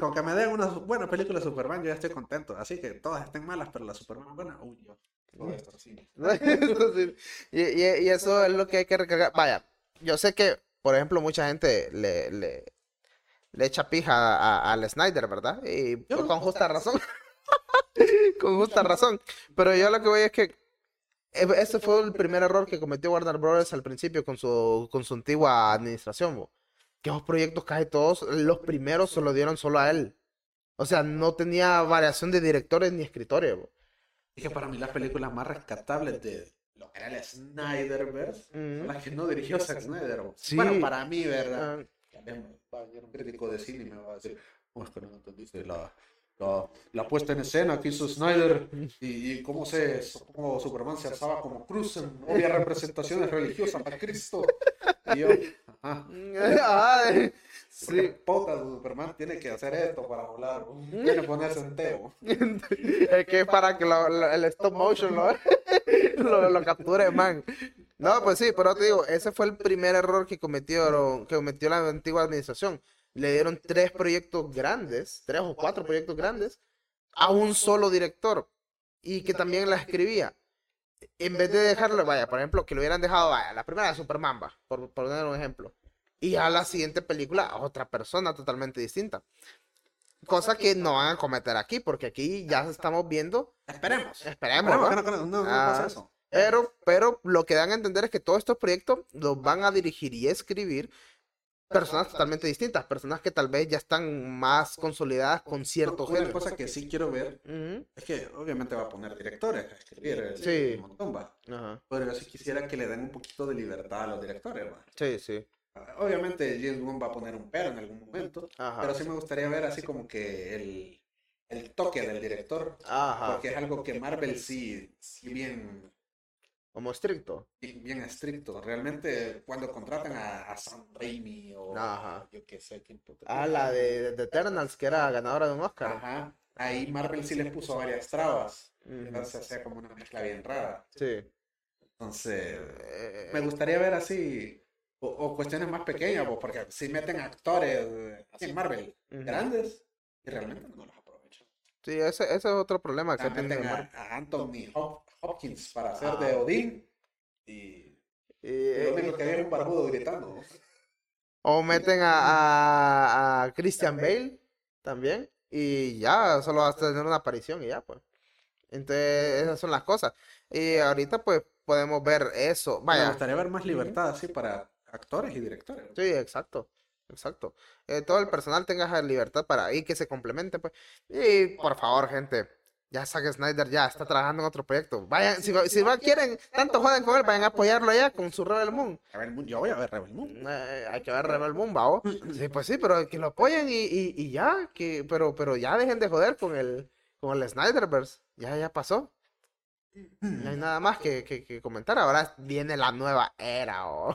Con que me den una buena película de Superman, yo ya estoy contento. Así que todas estén malas, pero la Superman buena, uy, yo. Todo esto sí. <laughs> Entonces, y, y- y eso es lo que hay que recargar. Vaya, yo sé que, por ejemplo, mucha gente le, le, le echa pija al Snyder, ¿verdad? Y Yo no. con justa razón. <laughs> <laughs> con justa razón. Pero yo lo que voy es que ese fue el primer error que cometió Warner Bros. al principio con su, con su antigua administración. bo. Que esos proyectos casi todos, los primeros se lo dieron solo a él. O sea, no tenía variación de directores ni escritores. bo. Es que para mí las películas más rescatables de lo que era el Snyderverse son Ujú. las que no dirigió Zack Snyder. bo. Sí. Bueno, para mí, ¿verdad? También va a venir un crítico de cine y me va a decir, "Oh, es que no entendiste la, la, la puesta en escena que hizo Snyder y, y cómo, se, cómo Superman se alzaba como cruz en obvias representaciones religiosas a Cristo. Y yo, ajá. Ay, Sí. Puta, Superman tiene que hacer esto para volar. Tiene que ponerse entero. <laughs> Es que es para que lo- lo- el stop motion lo, <laughs> lo, lo capture, man. No, pues sí, pero te digo, ese fue el primer error que cometieron, que cometió la antigua administración. Le dieron tres proyectos grandes, tres o cuatro proyectos grandes, a un solo director y que también la escribía. En vez de dejarlo, vaya, por ejemplo, que lo hubieran dejado, vaya, la primera de Superman, va, por, por poner un ejemplo. Y a la siguiente película, a otra persona totalmente distinta. Cosa que no van a cometer aquí, porque aquí ya estamos viendo, Esperemos. esperemos, no, Ah. eso. Pero, pero lo que dan a entender es que todos estos proyectos los van a dirigir y escribir personas totalmente distintas, personas que tal vez ya están más consolidadas con cierto Una género. cosa que sí quiero ver es que obviamente va a poner directores a escribir Sí. un montón, va. Ajá. Pero yo sí quisiera que le den un poquito de libertad a los directores, va. Sí, sí. Obviamente James Gunn va a poner un pero en algún momento, Ajá. pero sí me gustaría ver así como que el, el toque del director, Ajá. porque es algo que Marvel sí, sí bien, Como estricto. bien estricto. Realmente cuando contratan a, a Sam Raimi o Ajá. yo qué sé quién puta- Ah, la de, de Eternals, que era ganadora de un Oscar. Ajá. Ahí Marvel sí les puso varias trabas. Ujú. Entonces hacía como una mezcla bien rara. Sí. Entonces, Eh, me gustaría ver así, o, o cuestiones más pequeñas, pues, porque si meten actores eh, así en Marvel Ujú. grandes y realmente no los aprovechan. Sí, ese, ese es otro problema que Ah, tiene meten a, a Anthony Hop- Hopkins para hacer Ah. de Odín y, Y- y lo único que había era un barbudo gritando. <laughs> O meten a, a, a Christian Bale también. Y ya, solo vas a tener una aparición y ya, pues. Entonces, esas son las cosas. Y ahorita, pues, podemos ver eso. Me gustaría ver más libertad así para actores y directores. Sí, exacto. Exacto. Eh, todo el personal tenga esa libertad para y que se complemente, pues. Y por favor, gente, ya Zack Snyder ya está trabajando en otro proyecto. Vayan, si, si va- quieren, tanto joden con él, vayan a apoyarlo allá con su Rebel Moon. Rebel Moon, yo voy a ver Rebel Moon. Eh, hay que ver Rebel Moon, ¿va? Sí, pues sí, pero que lo apoyen y, y, y ya, que, pero, pero ya dejen de joder con el, con el Snyderverse. Ya, ya pasó. No hay nada más que, que, que comentar. Ahora viene la nueva era, ¿o?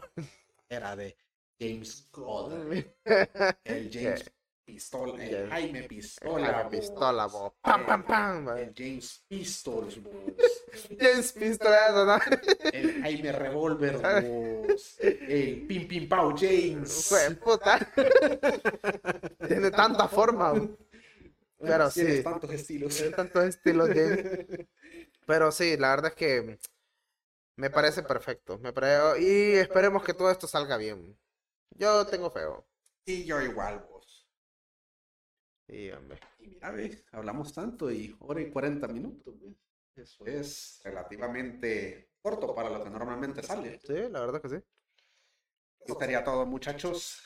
Era de James Gunn. <laughs> El James Pistola, el James- Jaime Pistola. La bo. pistola, bo. Pam, pam, pam. El James Pistols, bo. <laughs> James Pistola. El Jaime Revolver, <laughs> bo. El Pim Pim Pau James. Puta. <laughs> Tiene tanta forma. bo. Pero sí. tantos estilos. Tiene tantos estilos, James. Pero sí, la verdad es que me parece perfecto. Me pare- Y esperemos que todo esto salga bien. Yo tengo feo. Y yo igual, vos. Sí, hombre. Y mira, ve, hablamos tanto y hora y 40 minutos. Eso es relativamente corto para lo que normalmente sale. Sí, la verdad que sí. Eso sería todo, muchachos.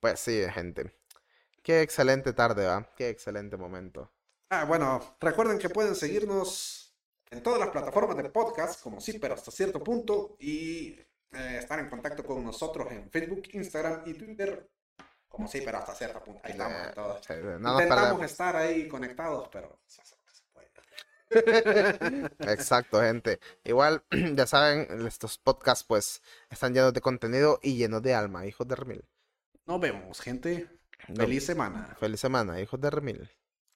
Pues sí, gente. Qué excelente tarde, ¿va? Qué excelente momento. Ah, bueno, recuerden que pueden seguirnos en todas las plataformas de podcast, como sí, pero hasta cierto punto, y eh, estar en contacto con nosotros en Facebook, Instagram y Twitter, como sí, pero hasta cierto punto. Ahí estamos. Sí, no nos Intentamos estar ahí conectados, pero. <laughs> Exacto, gente. Igual, <clears throat> ya saben, estos podcasts pues están llenos de contenido y llenos de alma, hijos de Remil. Nos vemos, gente. Feliz semana. Feliz semana, hijos de Remil.